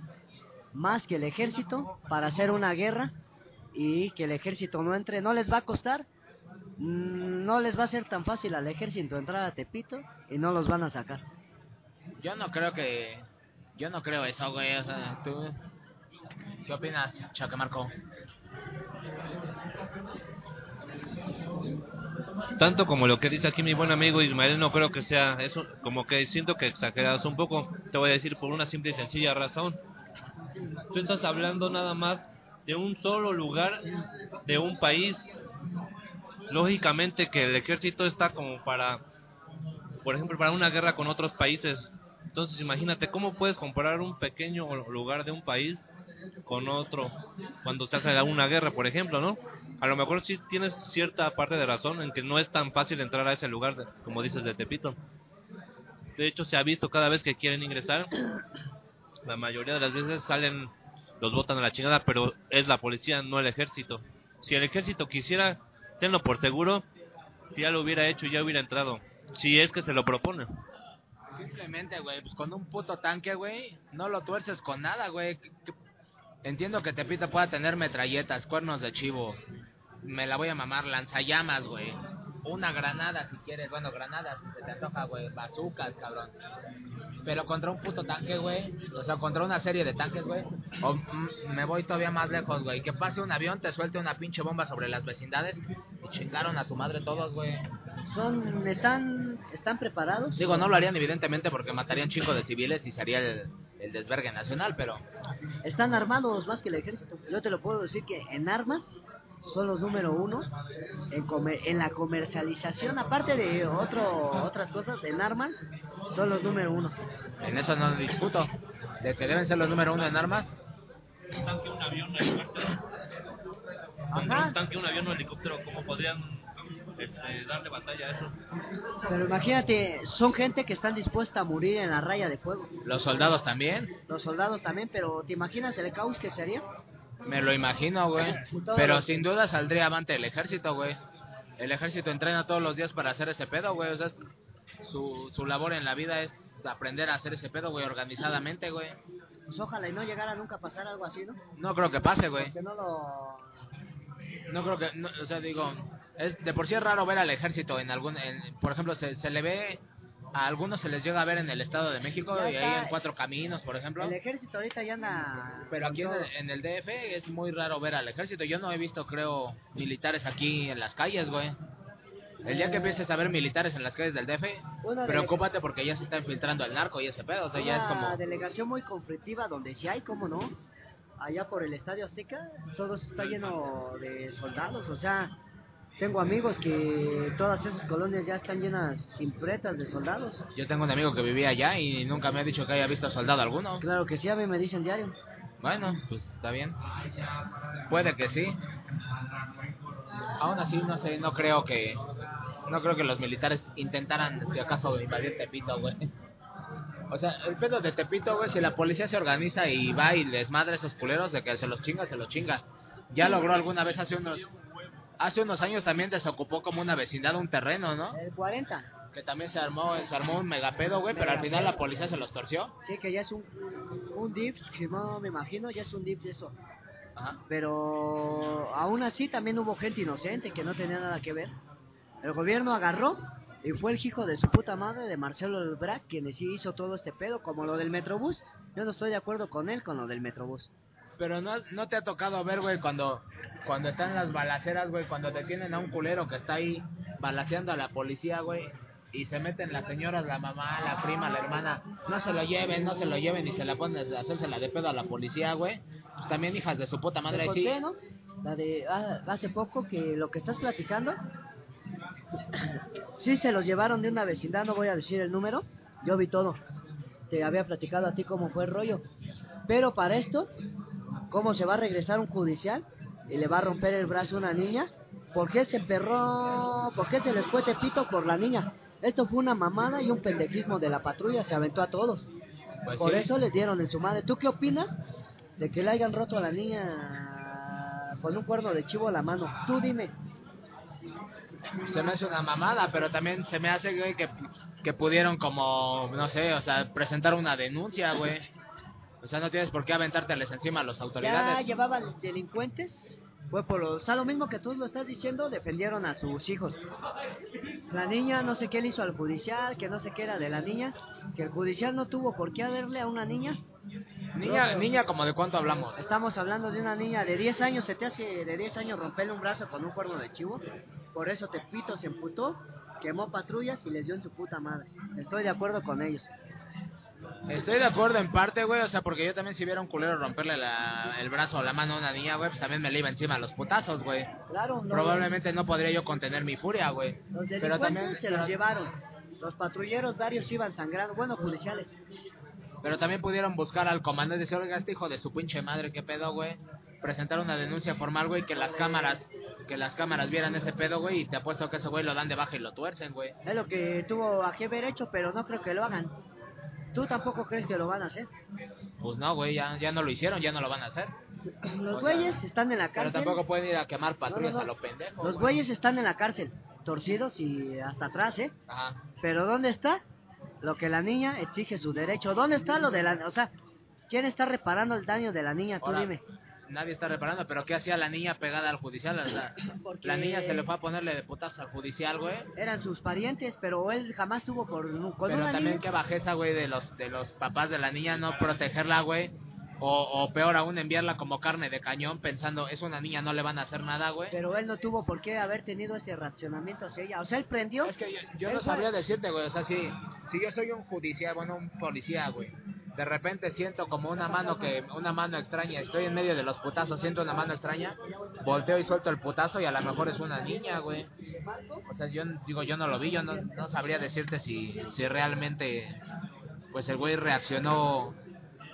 B: más que el ejército para hacer una guerra y que el ejército no entre. No les va a costar, mm, no les va a ser tan fácil al ejército entrar a Tepito y no los van a sacar.
A: Yo no creo que... Yo no creo eso, güey. O sea, tú... ¿Qué opinas, Chaque Marco?
C: Tanto como lo que dice aquí mi buen amigo Ismael, no creo que sea eso, como que siento que exageras un poco. Te voy a decir por una simple y sencilla razón. Tú estás hablando nada más de un solo lugar de un país. Lógicamente que el ejército está como para, por ejemplo, para una guerra con otros países. Entonces imagínate cómo puedes comparar un pequeño lugar de un país con otro cuando se hace una guerra, por ejemplo, ¿no? A lo mejor sí tienes cierta parte de razón en que no es tan fácil entrar a ese lugar, de- como dices, de Tepito. De hecho, se ha visto cada vez que quieren ingresar, la mayoría de las veces salen, los botan a la chingada, pero es la policía, no el ejército. Si el ejército quisiera, tenlo por seguro, ya lo hubiera hecho y ya hubiera entrado. Si es que se lo propone.
A: Simplemente, güey, pues con un puto tanque, güey, no lo tuerces con nada, güey. Entiendo que Tepito pueda tener metralletas, cuernos de chivo. Me la voy a mamar, lanzallamas, güey. Una granada si quieres, bueno, granadas si se te antoja, güey. Bazucas, cabrón. Pero contra un puto tanque, güey. O sea, contra una serie de tanques, güey. O mm, me voy todavía más lejos, güey. Que pase un avión, te suelte una pinche bomba sobre las vecindades. Y chingaron a su madre todos, güey.
B: Son, están, están preparados.
A: Digo, no lo harían evidentemente porque matarían chicos de civiles y sería el, el desvergue nacional, pero
B: Están armados más que el ejército. Yo te lo puedo decir que en armas son los número uno en, comer- en la comercialización, aparte de otro, otras cosas, en armas, son los número uno.
A: En eso no discuto. De que deben ser los número uno en armas.
C: Un tanque, un avión, un helicóptero.
B: Ajá.
C: un tanque, un avión o helicóptero, ¿cómo podrían este, darle batalla a eso?
B: Pero imagínate, son gente que están dispuesta a morir en la raya de fuego.
A: Los soldados también.
B: Los soldados también, pero ¿te imaginas el caos que sería?
A: Me lo imagino, güey. Pero
B: los-
A: sin duda saldría avante el ejército, güey. El ejército entrena todos los días para hacer ese pedo, güey. O sea, es- su, su labor en la vida es aprender a hacer ese pedo, güey, organizadamente, güey.
B: Pues ojalá y no llegara nunca a pasar algo así, ¿no?
A: No creo que pase, güey.
B: Que no lo...
A: No creo que, no, o sea, digo, es, de por sí es raro ver al ejército en algún, en- por ejemplo, se, se le ve, a algunos se les llega a ver en el Estado de México
B: Ya
A: y ahí en Cuatro Caminos, por ejemplo.
B: El ejército ahorita ya anda...
A: Pero aquí en el, en el DF es muy raro ver al ejército. Yo no he visto, creo, militares aquí en las calles, güey. El día que empieces a ver militares en las calles del DF,
B: Una
A: preocúpate porque ya se está infiltrando el narco y ese pedo. O sea, ya es
B: Una
A: como...
B: delegación muy conflictiva donde sí hay, ¿cómo no? Allá por el Estadio Azteca, todo está lleno de soldados, o sea, tengo amigos que todas esas colonias ya están llenas sin pretas de soldados.
A: Yo tengo un amigo que vivía allá y nunca me ha dicho que haya visto soldado alguno.
B: Claro que sí, a mí me dicen diario.
A: Bueno, pues está bien. Puede que sí. Aún así, no sé, no creo que... No creo que los militares intentaran, si acaso, invadir Tepito, güey. O sea, el pedo de Tepito, güey, si la policía se organiza y va y les madre a esos culeros de que se los chinga, se los chinga. Ya logró alguna vez hace unos... Hace unos años también desocupó como una vecindad un terreno, ¿no?
B: El 40,
A: Que también se armó, se armó un megapedo, güey, pero al final la policía se los torció.
B: sí, que ya es un, un dip, que no me imagino, ya es un dip de eso.
A: Ajá.
B: Pero aún así también hubo gente inocente que no tenía nada que ver. El gobierno agarró y fue el hijo de su puta madre de Marcelo Ebrard quien sí hizo todo este pedo, como lo del Metrobús. Yo no estoy de acuerdo con él con lo del Metrobús.
A: Pero no, no te ha tocado ver, güey, cuando, cuando están las balaceras, güey, cuando detienen a un culero que está ahí balaceando a la policía, güey, y se meten las señoras, la mamá, la prima, la hermana, no se lo lleven, no se lo lleven, y se la ponen a hacérsela de pedo a la policía, güey. Pues también hijas de su puta madre,
B: Te
A: sí.
B: ¿no? La de ah, hace poco que lo que estás platicando, sí se los llevaron de una vecindad, no voy a decir el número, yo vi todo. Te había platicado a ti cómo fue el rollo. Pero para esto, ¿cómo se va a regresar un judicial y le va a romper el brazo a una niña? ¿Por qué se perró? ¿Por qué se les fue tepito por la niña? Esto fue una mamada y un pendejismo de la patrulla, se aventó a todos.
A: Pues
B: Por
A: sí.
B: eso les dieron en su madre. ¿Tú qué opinas de que le hayan roto a la niña con un cuerno de chivo a la mano? Tú dime.
A: Se me hace una mamada, pero también se me hace, güey, que, que pudieron como, no sé, o sea, presentar una denuncia, güey. O sea, no tienes por qué aventárteles encima a las
B: Ya
A: autoridades.
B: llevaban delincuentes. Fue por lo, o sea, lo mismo que tú lo estás diciendo, defendieron a sus hijos. La niña, no sé qué le hizo al judicial, que no sé qué era de la niña, que el judicial no tuvo por qué haberle a una niña.
A: Niña, niña, como de cuánto hablamos.
B: Estamos hablando de una niña de 10 años, se te hace de 10 años romperle un brazo con un cuerno de chivo. Por eso Tepito se emputó, quemó patrullas y les dio en su puta madre. Estoy de acuerdo con ellos.
A: Estoy de acuerdo en parte, güey, o sea, porque yo también si viera un culero romperle la- el brazo o la mano a una niña, güey, pues también me le iba encima a los putazos, güey.
B: Claro, no,
A: Probablemente no podría yo contener mi furia, güey.
B: los
A: Pero
B: delincuentes
A: también,
B: se los
A: pero,
B: llevaron. Los patrulleros varios iban sangrando, bueno, judiciales.
A: pero también pudieron buscar al comandante y decir, oiga, este hijo de su pinche madre, qué pedo, güey. Presentar una denuncia formal, güey, que las cámaras, que las cámaras vieran ese pedo, güey, y te apuesto que ese güey lo dan de baja y lo tuercen, güey.
B: Es lo que tuvo a que haber hecho, pero no creo que lo hagan. ¿Tú tampoco crees que lo van a hacer?
A: Pues no, güey, ya, ya no lo hicieron, ya no lo van a hacer.
B: Los
A: O
B: güeyes
A: sea,
B: están en la
A: Pero
B: cárcel.
A: tampoco pueden ir a quemar patrullas
B: No, no,
A: a lo pendejo.
B: Los
A: güey.
B: güeyes están en la cárcel, torcidos y hasta atrás, ¿eh?
A: Ajá.
B: Pero ¿dónde está lo que la niña exige su derecho? ¿Dónde está lo de la... O sea, ¿quién está reparando el daño de la niña? Tú dime.
A: Nadie está reparando, pero ¿qué hacía la niña pegada al judicial? O sea,
B: Porque
A: la niña se le fue a ponerle de putas al judicial, güey.
B: Eran sus parientes, pero él jamás tuvo por, con
A: Pero
B: una
A: también
B: niña.
A: qué bajeza, güey, de los, de los papás de la niña no protegerla, güey. O, o peor aún, enviarla como carne de cañón pensando, es una niña, no le van a hacer nada, güey.
B: Pero él no tuvo por qué haber tenido ese racionamiento hacia ella. O sea, él prendió.
A: Es que yo, no
B: fue-
A: sabría decirte, güey. O sea, si, si yo soy un judicial, bueno, un policía, güey. De repente siento como una mano que una mano extraña, estoy en medio de los putazos, siento una mano extraña, volteo y suelto el putazo y a lo mejor es una niña, güey. O sea, yo digo, yo no lo vi, yo no, no sabría decirte si, si realmente pues el güey reaccionó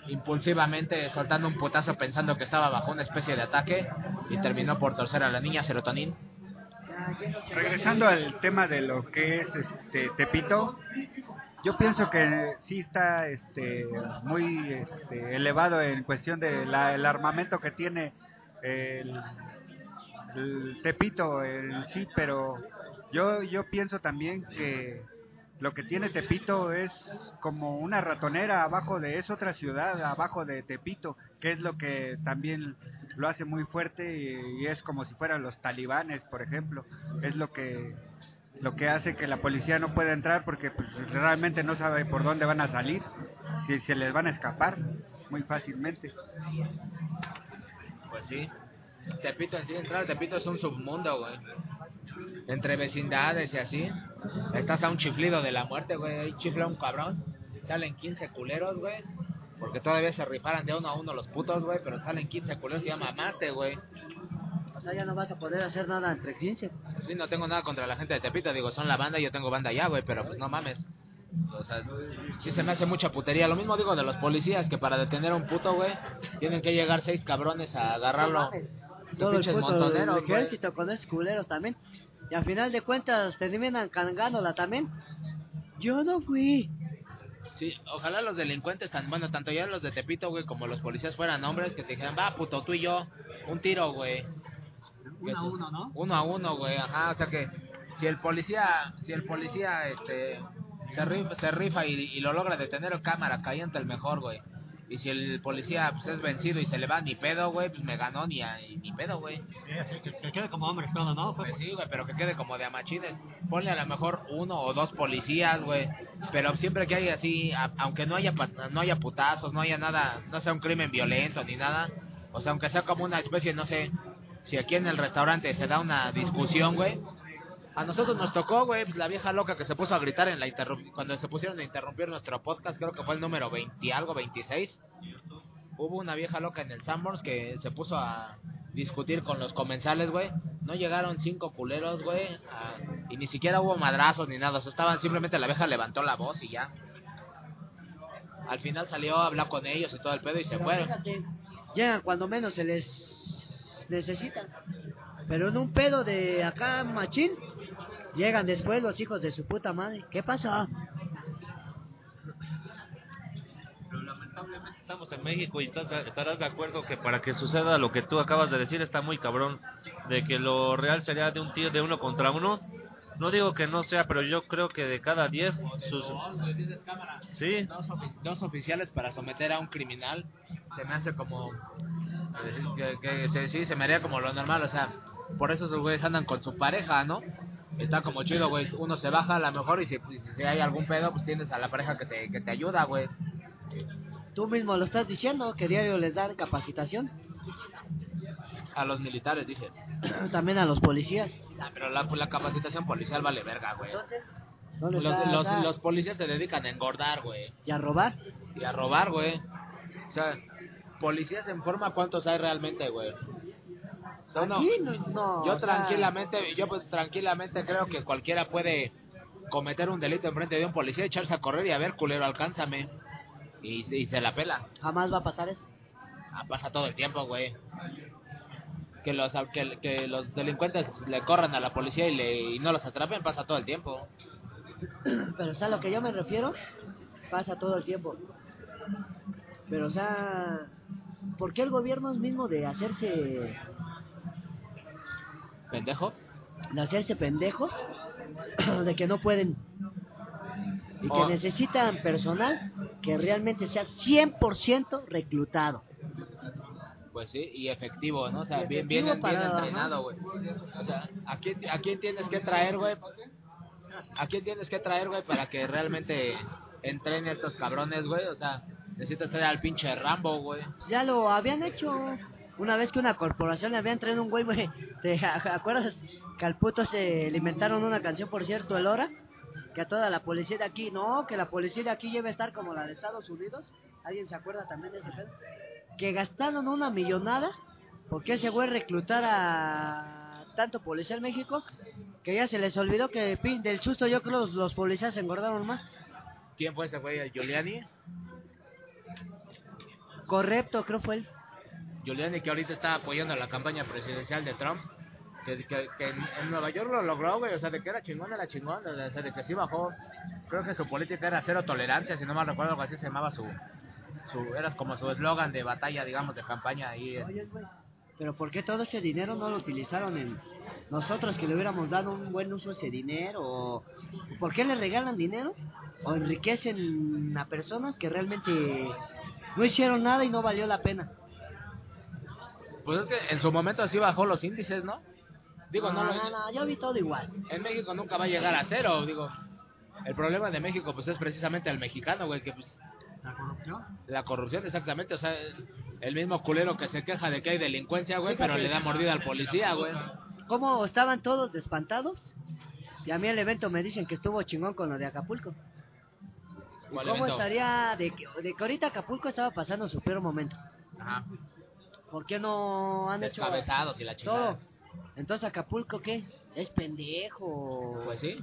A: impulsivamente soltando un putazo pensando que estaba bajo una especie de ataque y terminó por torcer a la niña serotonin.
E: Regresando al tema de lo que es este Tepito, yo pienso que sí está este muy este, elevado en cuestión del armamento que tiene el, Tepito en sí, pero yo yo pienso también que lo que tiene Tepito es como una ratonera abajo de es otra ciudad abajo de Tepito que es lo que también lo hace muy fuerte y es como si fueran los talibanes por ejemplo. Es lo que lo que hace que la policía no pueda entrar porque pues, realmente no sabe por dónde van a salir si se les van a escapar muy fácilmente
A: Pues sí. Tepito, sí, entrar Tepito es un submundo, güey. Entre vecindades y así. Estás a un chiflido de la muerte, güey. Ahí chifla un cabrón. Salen 15 culeros, güey. Porque todavía se rifaran de uno a uno los putos, güey. Pero salen 15 culeros y ya mamaste, güey.
B: Sea, ya no vas a poder hacer nada entre 15.
A: Sí, no tengo nada contra la gente de Tepito. Digo, son la banda y yo tengo banda ya, güey. Pero pues no mames. O sea, sí se me hace mucha putería. Lo mismo digo de los policías, que para detener a un puto, güey, tienen que llegar seis cabrones a agarrarlo.
B: No Todo el puto
A: montoneros, güey.
B: ejército con esos culeros también. Y al final de cuentas terminan cargándola también. Yo no fui.
A: Sí, ojalá los delincuentes, tan bueno, tanto ya los de Tepito, güey, como los policías fueran hombres que te dijeran, va, puto, tú y yo, un tiro, güey.
D: Uno a uno, ¿no?
A: Uno a uno, güey, ajá, o sea que si el policía, si el policía, este, se rifa, se rifa y, y lo logra detener en cámara, caliente el mejor, güey. Y si el policía, pues, es vencido y se le va ni pedo, güey, pues me ganó ni, a- ni pedo, güey.
D: Que, que quede como hombres todo, ¿no? Pues,
A: sí, güey, pero que quede como de amachines. Ponle a lo mejor uno o dos policías, güey. Pero siempre que haya así, a- aunque no haya no haya putazos, no haya nada, no sea un crimen violento ni nada. O sea, aunque sea como una especie, no sé, si aquí en el restaurante se da una discusión, güey. A nosotros nos tocó, güey, pues la vieja loca que se puso a gritar en la cuando se pusieron a interrumpir nuestro podcast, creo que fue el número 20 algo, 26. Hubo una vieja loca en el Sanborns que se puso a discutir con los comensales, güey. No llegaron cinco culeros, güey. Y ni siquiera hubo madrazos ni nada. Estaban simplemente la vieja levantó la voz y ya. Al final salió a hablar con ellos y todo el pedo y se fueron.
B: Cuando menos se les necesita. Pero en un pedo de acá, machín, llegan después los hijos de su puta madre. ¿Qué pasa?
C: Pero lamentablemente estamos en México y estás- estarás de acuerdo que para que suceda lo que tú acabas de decir está muy cabrón. De que lo real sería de un tío de uno contra uno. No digo que no sea, pero yo creo que de cada 10 sus... Sí,
A: Dos, ofi- dos oficiales para someter a un criminal se me hace como que, que se, sí se me haría como lo normal o sea por eso esos güeyes andan con su pareja no está como chido güey uno se baja a lo mejor y si, y si hay algún pedo pues tienes a la pareja que te, que te ayuda güey.
B: Tú mismo lo estás diciendo, que diario les dan capacitación.
A: A los militares dije
B: También a los policías.
A: Ah, pero la, la capacitación policial vale verga güey
B: Entonces, ¿dónde
A: los,
B: está
A: los, los policías se dedican a engordar güey
B: ¿Y a robar?
A: y a robar, güey. O sea, policías en forma, ¿cuántos hay realmente, güey? O sea, uno-
B: no, no,
A: yo
B: sea,
A: tranquilamente, yo pues tranquilamente creo que cualquiera puede cometer un delito enfrente de un policía, echarse a correr y a ver, culero, alcánzame. Y, y se la pela.
B: Jamás va a pasar eso.
A: Ah, pasa todo el tiempo, güey. Que los, que, que los delincuentes le corran a la policía y, le, y no los atrapen, pasa todo el tiempo.
B: Pero, o sea, a lo que yo me refiero, pasa todo el tiempo. Pero, o sea, ¿por qué el gobierno es mismo de hacerse,
A: Pendejo.
B: de hacerse pendejos? de que no pueden. Y que
A: Oh.
B: necesitan personal que realmente sea 100% reclutado.
A: Pues sí, y efectivo, ¿no? O sea, bien, bien, bien entrenado, güey. O sea, ¿a quién, ¿a quién tienes que traer, güey? ¿A quién tienes que traer, güey, para que realmente entrene a estos cabrones, güey? O sea, necesitas traer al pinche Rambo, güey.
B: Ya lo habían hecho. Una vez que una corporación le habían traído un güey, güey. ¿Te acuerdas que al puto se le inventaron una canción, por cierto, el hora? Que a toda la policía de aquí, no, que la policía de aquí debe estar como la de Estados Unidos. ¿Alguien se acuerda también de ese pedo? Que gastaron una millonada porque ese güey reclutara tanto policía en México que ya se les olvidó que del susto yo creo los, los policías se engordaron más.
A: ¿Quién fue ese güey? ¿Giuliani?
B: Correcto, creo fue él.
A: Giuliani que ahorita está apoyando la campaña presidencial de Trump. Que, que, que en, en Nueva York lo logró, güey. O sea, de que era chingón, era chingón. O sea, de que sí bajó. Creo que su política era cero tolerancia, si no mal recuerdo, algo así se llamaba su. Su era como su eslogan de batalla, digamos, de campaña ahí. en-
B: pero ¿por qué todo ese dinero no lo utilizaron en nosotros que le hubiéramos dado un buen uso a ese dinero? ¿O ¿Por qué le regalan dinero? ¿O enriquecen a personas que realmente no hicieron nada y no valió la pena?
A: Pues es que en su momento sí bajó los índices, ¿no? Digo, no,
B: no, no, yo vi todo igual.
A: en México nunca va a llegar a cero, digo. El problema de México, pues es precisamente el mexicano, güey, que pues
D: La corrupción.
A: la corrupción, exactamente, o sea, el- mismo culero que se queja de que hay delincuencia, güey, pero le da mordida al policía, güey.
B: ¿Cómo estaban todos despantados? Y a mí el evento me dicen que estuvo chingón con lo de Acapulco. ¿Y
A: ¿Cuál
B: ¿Cómo
A: evento?
B: estaría de que, de que ahorita Acapulco estaba pasando su peor momento?
A: Ajá.
B: ¿Por qué no han hecho
A: Descabezados y la chingada.
B: todo? Entonces Acapulco qué? Es pendejo.
A: Pues sí.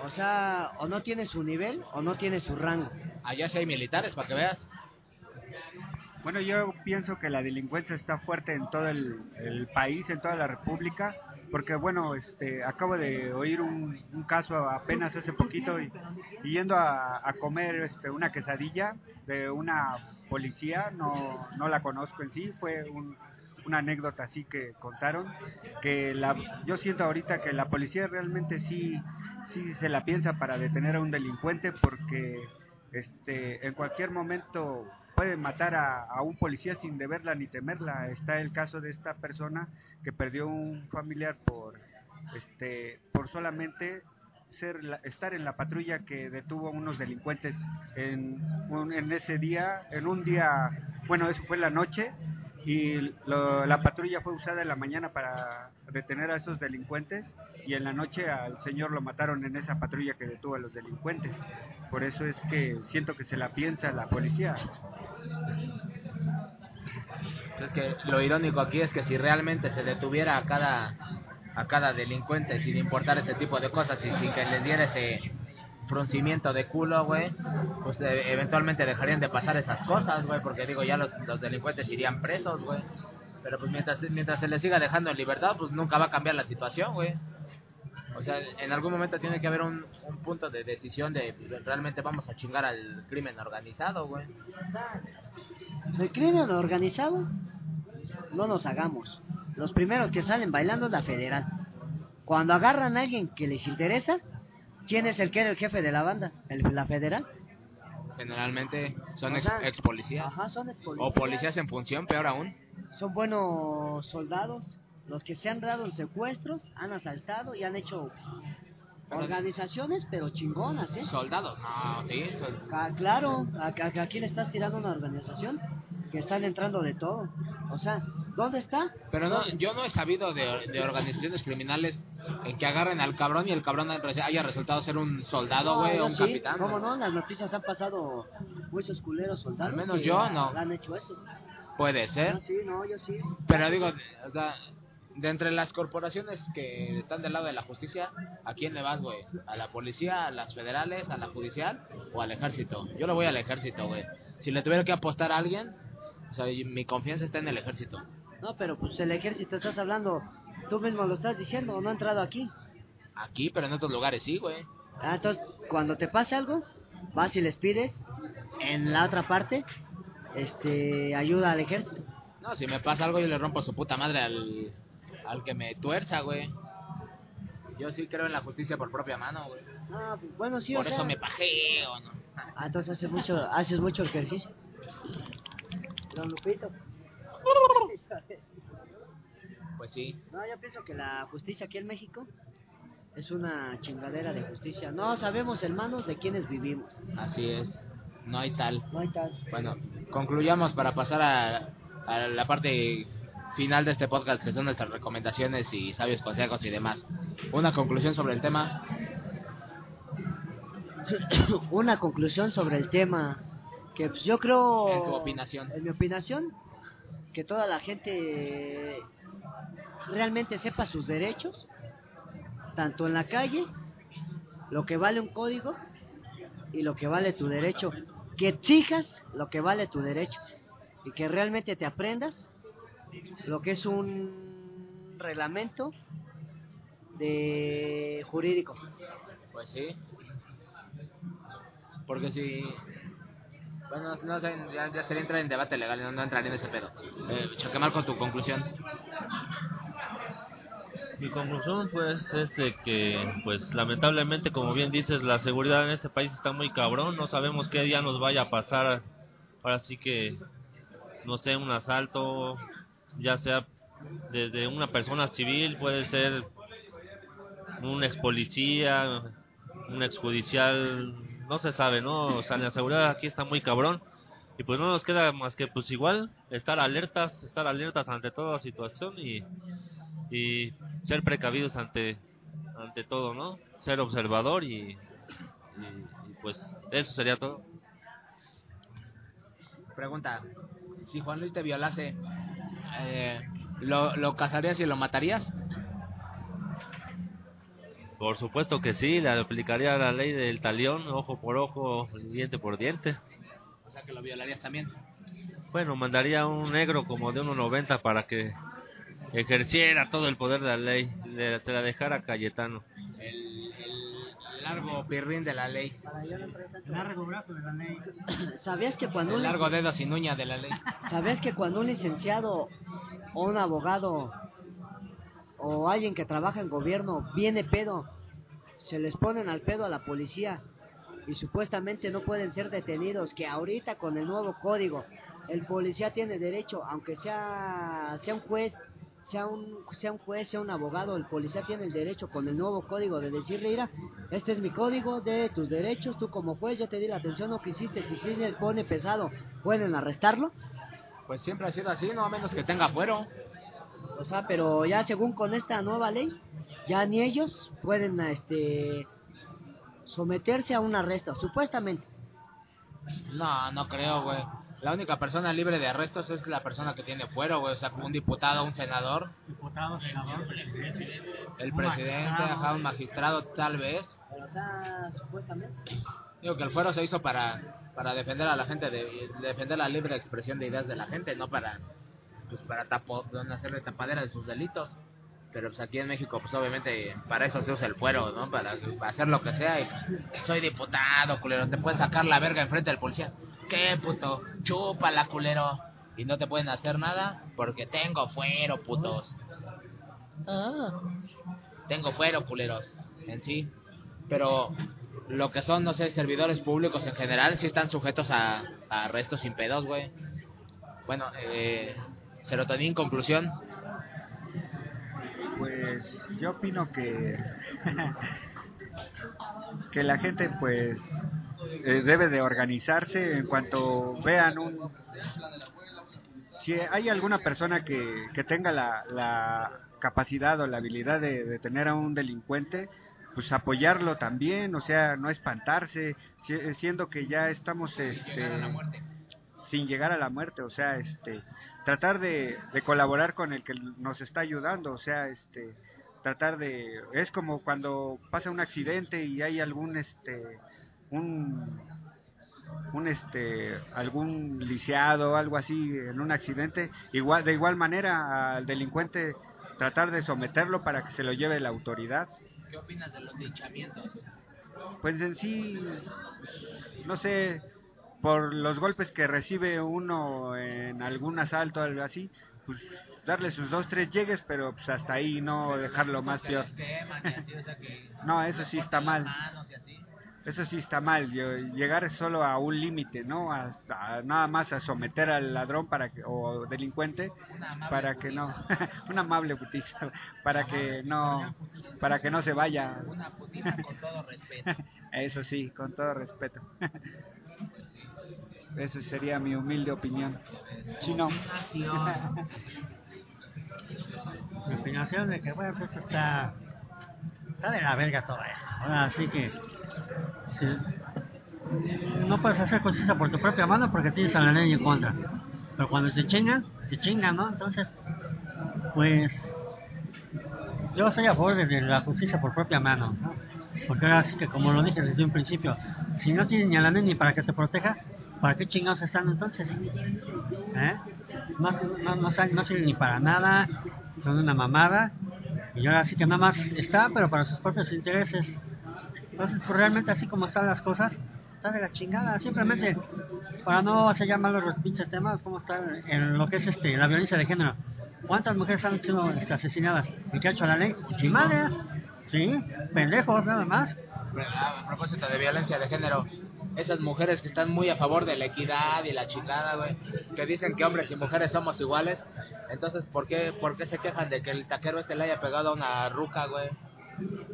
B: O sea, o no tiene su nivel o no tiene su rango.
A: Allá sí hay militares, para que veas.
E: Bueno, yo pienso que la delincuencia está fuerte en todo el, el país, en toda la República, porque bueno, este, acabo de oír un, un caso apenas hace poquito y, y yendo a, a comer este, una quesadilla de una policía, no, no la conozco en sí, fue un- una anécdota así que contaron, que la, yo siento ahorita que la policía realmente sí, sí se la piensa para detener a un delincuente porque este, en cualquier momento puede matar a, a un policía sin deberla ni temerla. Está el caso de esta persona que perdió un familiar por, este, por solamente ser la- estar en la patrulla que detuvo a unos delincuentes en, un- en ese día, en un día, bueno, eso fue la noche y lo- la patrulla fue usada en la mañana para detener a esos delincuentes y en la noche al señor lo mataron en esa patrulla que detuvo a los delincuentes. Por eso es que siento que se la piensa la policía.
A: Es que lo irónico aquí es que si realmente se detuviera a cada a cada delincuente sin importar ese tipo de cosas y sin que les diera ese fruncimiento de culo, güey, pues eh, eventualmente dejarían de pasar esas cosas, güey, porque digo, ya los, los delincuentes irían presos, güey. Pero pues mientras, mientras se les siga dejando en libertad, pues nunca va a cambiar la situación, güey. O sea, en algún momento tiene que haber un, un punto de decisión de realmente vamos a chingar al crimen organizado, güey.
B: El crimen organizado, no nos hagamos. Los primeros que salen bailando es la federal. Cuando agarran a alguien que les interesa, ¿quién es el que era el jefe de la banda? ¿El, ¿La federal?
A: Generalmente son
B: O
A: ex,
B: sea,
A: ex policías.
B: Ajá, son ex
A: O policías en función, peor aún.
B: Son buenos soldados. Los que se han dado en secuestros, han asaltado y han hecho organizaciones, pero chingonas, ¿eh?
A: Soldados, no, sí.
B: Ah, claro, aquí le estás tirando una organización que están entrando de todo. O sea, ¿dónde está?
A: Pero no, yo no he sabido de, de organizaciones criminales en que agarren al cabrón y el cabrón haya resultado ser un soldado, güey, o un
B: sí,
A: capitán.
B: ¿Cómo no? En las noticias han pasado muchos culeros soldados.
A: Al menos
B: que
A: yo, no.
B: Han hecho eso.
A: Puede ser.
B: No, sí, no, yo sí.
A: Pero digo, o sea, de entre las corporaciones que están del lado de la justicia, ¿a quién le vas, güey? ¿A la policía, a las federales, a la judicial o al ejército? Yo le voy al ejército, güey. Si le tuviera que apostar a alguien, o sea, mi confianza está en el ejército.
B: No, pero pues el ejército estás hablando, tú mismo lo estás diciendo, no ha entrado aquí.
A: Aquí, pero en otros lugares sí, güey.
B: Ah, entonces, cuando te pase algo, vas y les pides en la otra parte este ayuda al ejército.
A: No, si me pasa algo yo le rompo su puta madre al, al que me tuerza, güey. Yo sí creo en la justicia por propia mano, güey.
B: Ah, pues, bueno, sí,
A: por
B: o
A: eso
B: sea,
A: me pajeo, ¿no?
B: Ah, entonces haces mucho, haces mucho ejercicio. Don Lupito.
A: Pues sí.
B: No, yo pienso que la justicia aquí en México es una chingadera de justicia. No sabemos, hermanos, de quiénes vivimos.
A: Así es. No hay tal.
B: No hay tal.
A: Bueno, concluyamos para pasar a, a la parte final de este podcast, que son nuestras recomendaciones y sabios consejos y demás. Una conclusión sobre el tema.
B: Una conclusión sobre el tema. Que pues, yo creo...
A: En tu opinación.
B: En mi opinación, que toda la gente realmente sepa sus derechos, tanto en la calle, lo que vale un código y lo que vale tu derecho. Que exijas lo que vale tu derecho y que realmente te aprendas lo que es un reglamento de jurídico.
A: Pues sí. Porque si... Bueno, no, ya, ya sería entrar en debate legal, no, no entraría en ese pedo. Eh, Choquemar con tu conclusión.
C: Mi conclusión pues es de que pues lamentablemente como bien dices la seguridad en este país está muy cabrón, no sabemos qué día nos vaya a pasar. Ahora sí que no sé, un asalto, ya sea desde una persona civil, puede ser un ex policía, un ex judicial, no se sabe, ¿no? O sea, la seguridad aquí está muy cabrón. Y pues no nos queda más que pues igual estar alertas, estar alertas ante toda situación y, y ser precavidos ante ante todo, ¿no? Ser observador y, y, pues eso sería todo.
A: Pregunta, si Juan Luis te violase, eh, ¿lo, ¿lo casarías y lo matarías?
C: Por supuesto que sí, le aplicaría la ley del talión, ojo por ojo, diente por diente.
A: O sea, que lo violarías también.
C: Bueno, mandaría un negro como de 1.90 para que ejerciera todo el poder de la ley, le, se la dejara Cayetano.
A: El, el largo pirrín de la ley.
D: Largo brazo de la ley.
B: ¿Sabías que cuando
A: El
B: un
A: largo dedo sin uña de la ley.
B: ¿Sabías que cuando un licenciado o un abogado o alguien que trabaja en gobierno viene pedo, se les ponen al pedo a la policía y supuestamente no pueden ser detenidos? Que ahorita con el nuevo código el policía tiene derecho, aunque sea sea un juez, sea un sea un juez, sea un abogado, el policía tiene el derecho con el nuevo código de decirle, mira, este es mi código de tus derechos, tú como juez yo te di la atención no que hiciste, si se pone pesado, pueden arrestarlo.
A: Pues siempre ha sido así, no a menos que tenga fuero.
B: O sea, pero ya según con esta nueva ley, ya ni ellos pueden este someterse a un arresto, supuestamente.
A: No, no creo, güey. La única persona libre de arrestos es la persona que tiene fuero, güey. O sea, como un diputado, un senador,
D: Diputado, senador,
A: el
D: Un
A: presidente,
D: magistrado.
A: ajá, un magistrado, tal vez.
B: O sea, supuestamente.
A: Digo que el fuero se hizo para, para defender a la gente, de, defender la libre expresión de ideas de la gente, no para, pues para tapo, hacerle tapadera de sus delitos. Pero pues aquí en México, pues obviamente para eso se usa el fuero, ¿no? Para, para hacer lo que sea y pues, soy diputado, culero, te puedes sacar la verga enfrente del policía. ¿Qué, puto? Chúpala, culero. Y no te pueden hacer nada porque tengo fuero, putos. Ah. Tengo fuero, culeros, en sí. Pero lo que son, no sé, servidores públicos en general, sí están sujetos a, a arrestos sin pedos, güey. Bueno, eh, serotonin, conclusión.
E: Pues yo opino que que la gente pues eh, debe de organizarse en cuanto vean un si hay alguna persona que, que tenga la, la capacidad o la habilidad de detener a un delincuente pues apoyarlo también o sea no espantarse si- siendo que ya estamos este sin llegar a la muerte, o sea, este, tratar de, de colaborar con el que nos está ayudando, o sea, este, tratar de, es como cuando pasa un accidente y hay algún, este, un, un, este, algún lisiado o algo así en un accidente, igual, de igual manera al delincuente tratar de someterlo para que se lo lleve la autoridad.
A: ¿Qué opinas de los linchamientos?
E: Pues en sí, no sé, por los golpes que recibe uno en algún asalto o algo así, pues darle sus dos, tres llegues, pero pues hasta ahí no dejarlo más peor.
A: los queman y así, o sea, que
E: No, eso sí está mal. Eso sí está mal, llegar solo a un límite, ¿no? Hasta, nada más a someter al ladrón para que, o delincuente para que no,
A: putiza.
E: una amable putiza, para que no, para que no se vaya.
A: Una putiza con todo respeto.
E: Eso sí, con todo respeto. Esa sería mi humilde opinión. Si no,
A: Nación.
D: Mi opinación de que, bueno, pues está, está de la verga todo eso. Ahora, así que, no puedes hacer justicia por tu propia mano porque tienes a la ley en contra. Pero cuando te chingan, te chingan, ¿no? Entonces, pues yo estoy a favor de la justicia por propia mano, ¿no? Porque ahora sí que, como lo dije desde un principio, si no tienes ni a la neni para que te proteja, ¿para qué chingados están entonces? ¿Eh? No, no, sirven- no sirven ni para nada, son una mamada, y ahora sí que nada más está, pero para sus propios intereses. Entonces, pues realmente así como están las cosas, está de la chingada, simplemente para no hacer ya malos los pinches temas, cómo está en lo que es este la violencia de género. ¿Cuántas mujeres han sido este, asesinadas? ¿Y qué ha hecho la ley? Chimales, sí, pendejos nada más.
A: A propósito de violencia de género, esas mujeres que están muy a favor de la equidad y la chingada, güey, que dicen que hombres y mujeres somos iguales, entonces, ¿por qué, ¿por qué se quejan de que el taquero este le haya pegado a una ruca, güey?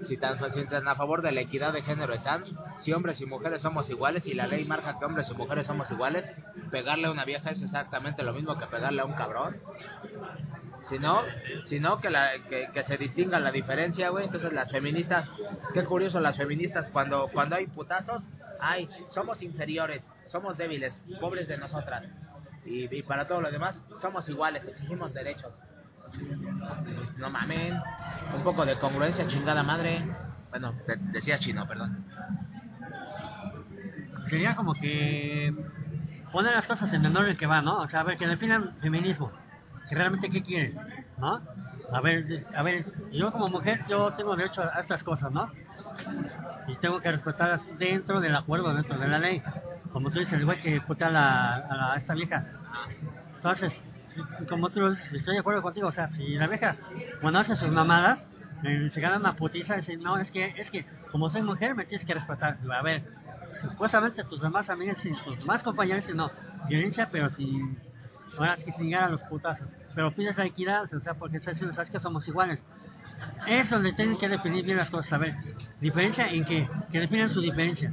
A: Si tan, si tan a favor de la equidad de género están, si hombres y mujeres somos iguales y la ley marca que hombres y mujeres somos iguales, pegarle a una vieja es exactamente lo mismo que pegarle a un cabrón. Si no, si no que, la, que, que se distinga la diferencia, güey. Entonces las feministas, qué curioso las feministas cuando cuando hay putazos, ay, somos inferiores, somos débiles, pobres de nosotras. Y, para todo lo demás, somos iguales, exigimos derechos. No mamen, un poco de congruencia, chingada madre. Bueno, de- decía chino, perdón.
D: Sería como que poner las cosas en el orden que va, ¿no? O sea, a ver, que definan feminismo. Que realmente qué quieren, ¿no? A ver, a ver, yo como mujer, yo tengo derecho a estas cosas, ¿no? Y tengo que respetarlas dentro del acuerdo, dentro de la ley. Como tú dices, güey que putea a, la, a, la- esta vieja. Entonces, como tú dices, estoy de acuerdo contigo. O sea, si la vieja, cuando hace sus mamadas, se gana una putiza, dice, no, es que, es que, como soy mujer, me tienes que respetar. A ver, supuestamente tus demás amigas y tus demás compañeros no, violencia, pero sin, ahora sí, sin a los putazos. Pero pides la equidad, o sea, porque estás diciendo, sabes que somos iguales. Es donde tienen que definir bien las cosas. A ver, diferencia en qué? Que definan su diferencia.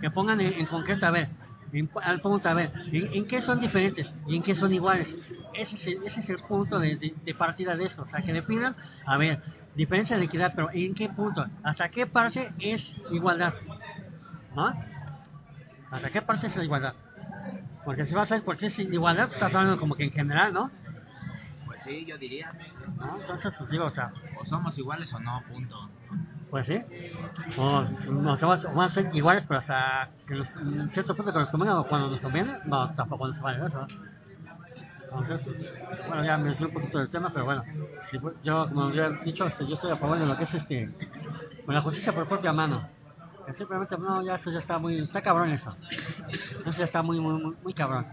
D: Que pongan en, en concreto, a ver, en- al punto, a ver, en, en qué son diferentes y en qué son iguales. Ese es el, ese es el punto de, de- de partida de eso. O sea, que definan, a ver, diferencia de equidad, pero ¿en qué punto? ¿Hasta qué parte es igualdad? ¿No? ¿Hasta qué parte es la igualdad? Porque si vas a por si es igualdad, estás hablando como que en general, ¿no?
A: Pues sí, yo diría.
D: ¿No? Entonces, pues digo, o sea,
A: O somos iguales o no, punto.
D: Pues sí. O van a ser iguales, pero hasta que los, en cierto punto que nos o cuando nos conviene, no, tampoco nos vale eso. bueno, ya me desvié un poquito del tema, pero bueno, yo, como había dicho, este, yo estoy a favor de lo que es este, con la justicia por propia mano. Simplemente, no, ya eso ya está muy, está cabrón eso. Eso ya está muy, muy, muy, cabrón.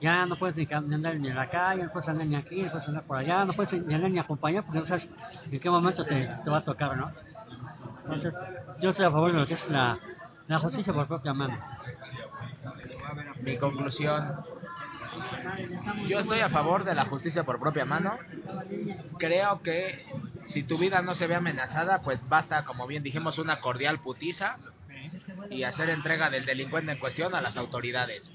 D: Ya no puedes ni, ni andar ni en la calle, no puedes andar ni aquí, no puedes andar por allá, no puedes ni andar ni acompañar porque no sabes en qué momento te, te va a tocar, ¿no? Entonces, yo estoy a favor de lo que es la, la justicia por propia mano.
A: Mi conclusión, yo estoy a favor de la justicia por propia mano. Creo que si tu vida no se ve amenazada, pues basta, como bien dijimos, una cordial putiza y hacer entrega del delincuente en cuestión a las autoridades.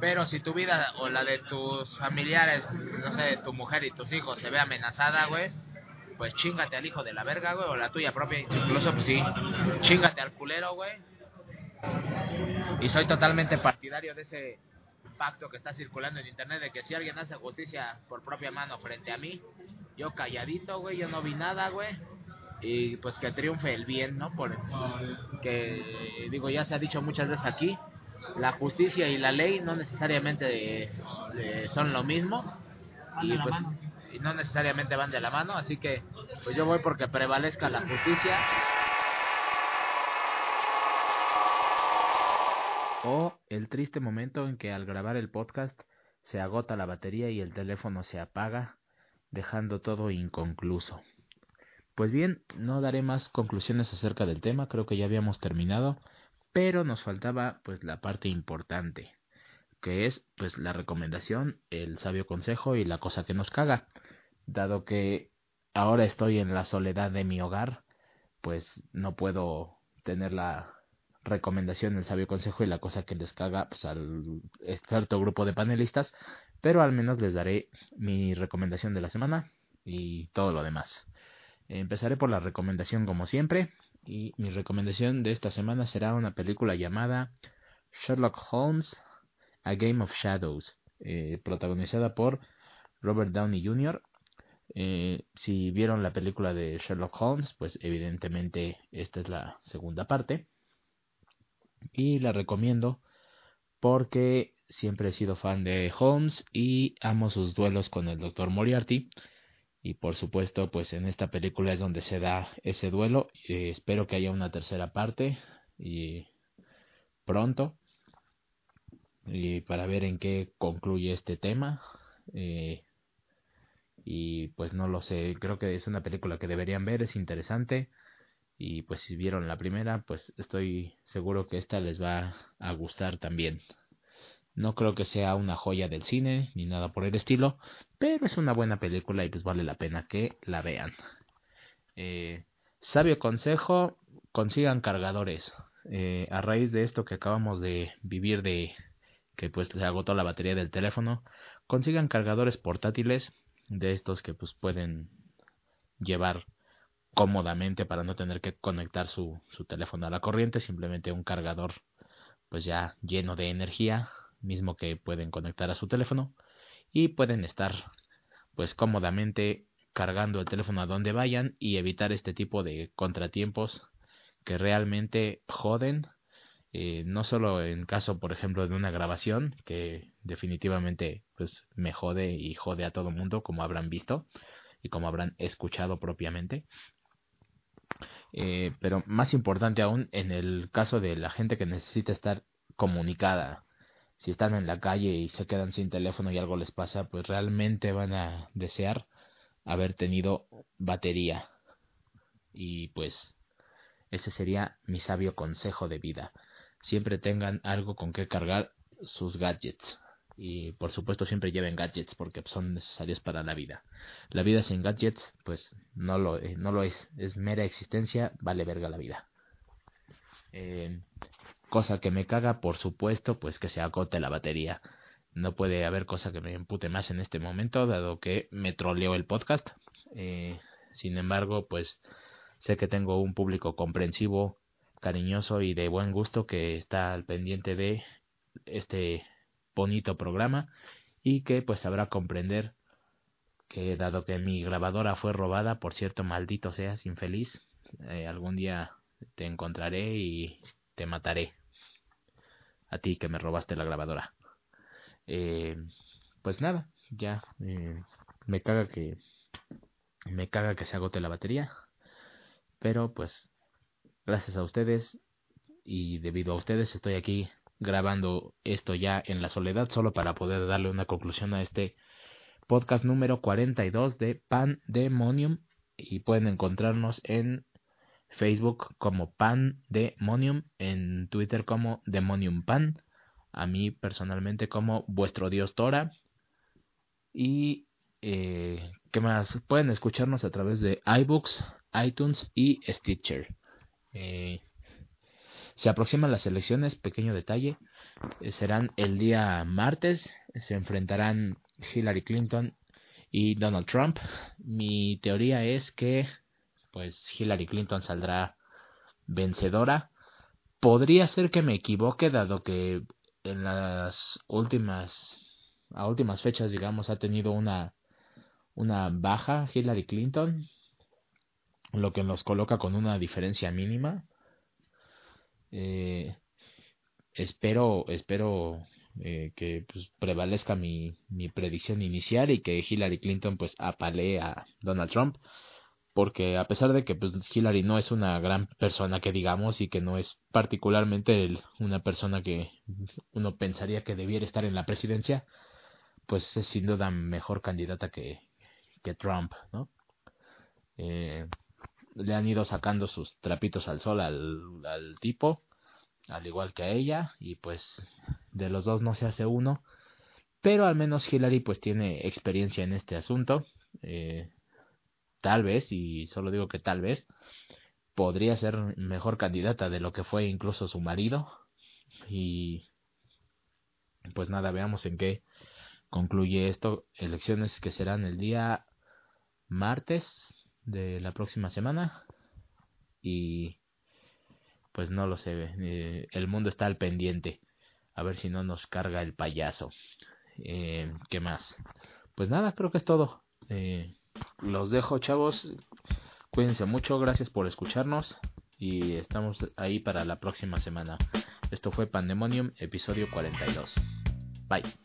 A: Pero si tu vida o la de tus familiares, no sé, tu mujer y tus hijos se ve amenazada, güey, pues chingate al hijo de la verga, güey, o la tuya propia, incluso, pues sí, chingate al culero, güey. Y soy totalmente partidario de ese pacto que está circulando en internet de que si alguien hace justicia por propia mano frente a mí, yo calladito, güey, yo no vi nada, güey. Y pues que triunfe el bien, ¿no? Por que digo, ya se ha dicho muchas veces aquí, la justicia y la ley no necesariamente eh, son lo mismo y pues y no necesariamente van de la mano, así que pues yo voy porque prevalezca la justicia. O el triste momento en que al grabar el podcast se agota la batería y el teléfono se apaga, dejando todo inconcluso. Pues bien, no daré más conclusiones acerca del tema, creo que ya habíamos terminado, pero nos faltaba pues la parte importante, que es pues la recomendación, el sabio consejo y la cosa que nos caga. Dado que ahora estoy en la soledad de mi hogar, pues no puedo tener la recomendación, el sabio consejo y la cosa que les caga pues, al cierto grupo de panelistas, pero al menos les daré mi recomendación de la semana y todo lo demás. Empezaré por la recomendación como siempre. y mi recomendación de esta semana será una película llamada Sherlock Holmes, A Game of Shadows, eh, protagonizada por Robert Downey Jr. Eh, si vieron la película de Sherlock Holmes, pues evidentemente esta es la segunda parte. Y la recomiendo porque siempre he sido fan de Holmes y amo sus duelos con el Dr. Moriarty. Y por supuesto, pues en esta película es donde se da ese duelo. Eh, espero que haya una tercera parte y pronto. Y para ver en qué concluye este tema. Eh, y pues no lo sé, creo que es una película que deberían ver, es interesante. Y pues si vieron la primera, pues estoy seguro que esta les va a gustar también. No creo que sea una joya del cine ni nada por el estilo, pero es una buena película y pues vale la pena que la vean. Eh, sabio consejo, consigan cargadores. Eh, a raíz de esto que acabamos de vivir de que pues se agotó la batería del teléfono, consigan cargadores portátiles de estos que pues pueden llevar cómodamente para no tener que conectar su, su teléfono a la corriente, simplemente un cargador pues ya lleno de energía mismo que pueden conectar a su teléfono y pueden estar pues cómodamente cargando el teléfono a donde vayan y evitar este tipo de contratiempos que realmente joden eh, no solo en caso por ejemplo de una grabación que definitivamente pues me jode y jode a todo mundo como habrán visto y como habrán escuchado propiamente eh, pero más importante aún en el caso de la gente que necesita estar comunicada si están en la calle y se quedan sin teléfono y algo les pasa, pues realmente van a desear haber tenido batería. Y pues ese sería mi sabio consejo de vida. Siempre tengan algo con que cargar sus gadgets. Y por supuesto siempre lleven gadgets porque son necesarios para la vida. La vida sin gadgets pues no lo, eh, no lo es. Es mera existencia, vale verga la vida. Eh, Cosa que me caga, por supuesto, pues que se agote la batería. No puede haber cosa que me empute más en este momento, dado que me troleó el podcast. Eh, sin embargo, pues sé que tengo un público comprensivo, cariñoso y de buen gusto que está al pendiente de este bonito programa y que pues sabrá comprender que dado que mi grabadora fue robada, por cierto, maldito seas, infeliz, eh, algún día te encontraré y te mataré a ti que me robaste la grabadora. Eh, pues nada, ya eh, me caga que me caga que se agote la batería, pero pues gracias a ustedes y debido a ustedes estoy aquí grabando esto ya en la soledad solo para poder darle una conclusión a este podcast número 42 de Pandemonium y pueden encontrarnos en Facebook como Pandemonium, en Twitter como Demonium Pan, a mí personalmente como vuestro dios Tora. Y eh, ¿qué más? Pueden escucharnos a través de iBooks, iTunes y Stitcher. Eh, se aproximan las elecciones, pequeño detalle. eh, serán el día martes. Se enfrentarán Hillary Clinton y Donald Trump. Mi teoría es que pues Hillary Clinton saldrá vencedora. Podría ser que me equivoque, dado que en las últimas, a últimas fechas, digamos, ha tenido una, una baja Hillary Clinton, lo que nos coloca con una diferencia mínima. Eh, espero, espero eh, que pues, prevalezca mi, mi predicción inicial y que Hillary Clinton pues apalee a Donald Trump porque a pesar de que pues, Hillary no es una gran persona que digamos y que no es particularmente una persona que uno pensaría que debiera estar en la presidencia, pues es sin duda mejor candidata que, que Trump, ¿no? Eh, le han ido sacando sus trapitos al sol al, al tipo, al igual que a ella, y pues de los dos no se hace uno, pero al menos Hillary pues tiene experiencia en este asunto. Eh, tal vez, y solo digo que tal vez, podría ser mejor candidata de lo que fue incluso su marido. Y pues nada, veamos en qué concluye esto. Elecciones que serán el día martes de la próxima semana. Y pues no lo sé. eh, el mundo está al pendiente. A ver si no nos carga el payaso. Eh, ¿Qué más? Pues nada, creo que es todo. Eh, los dejo, chavos. Cuídense mucho. Gracias por escucharnos. Y estamos ahí para la próxima semana. Esto fue Pandemonium, episodio 42. Bye.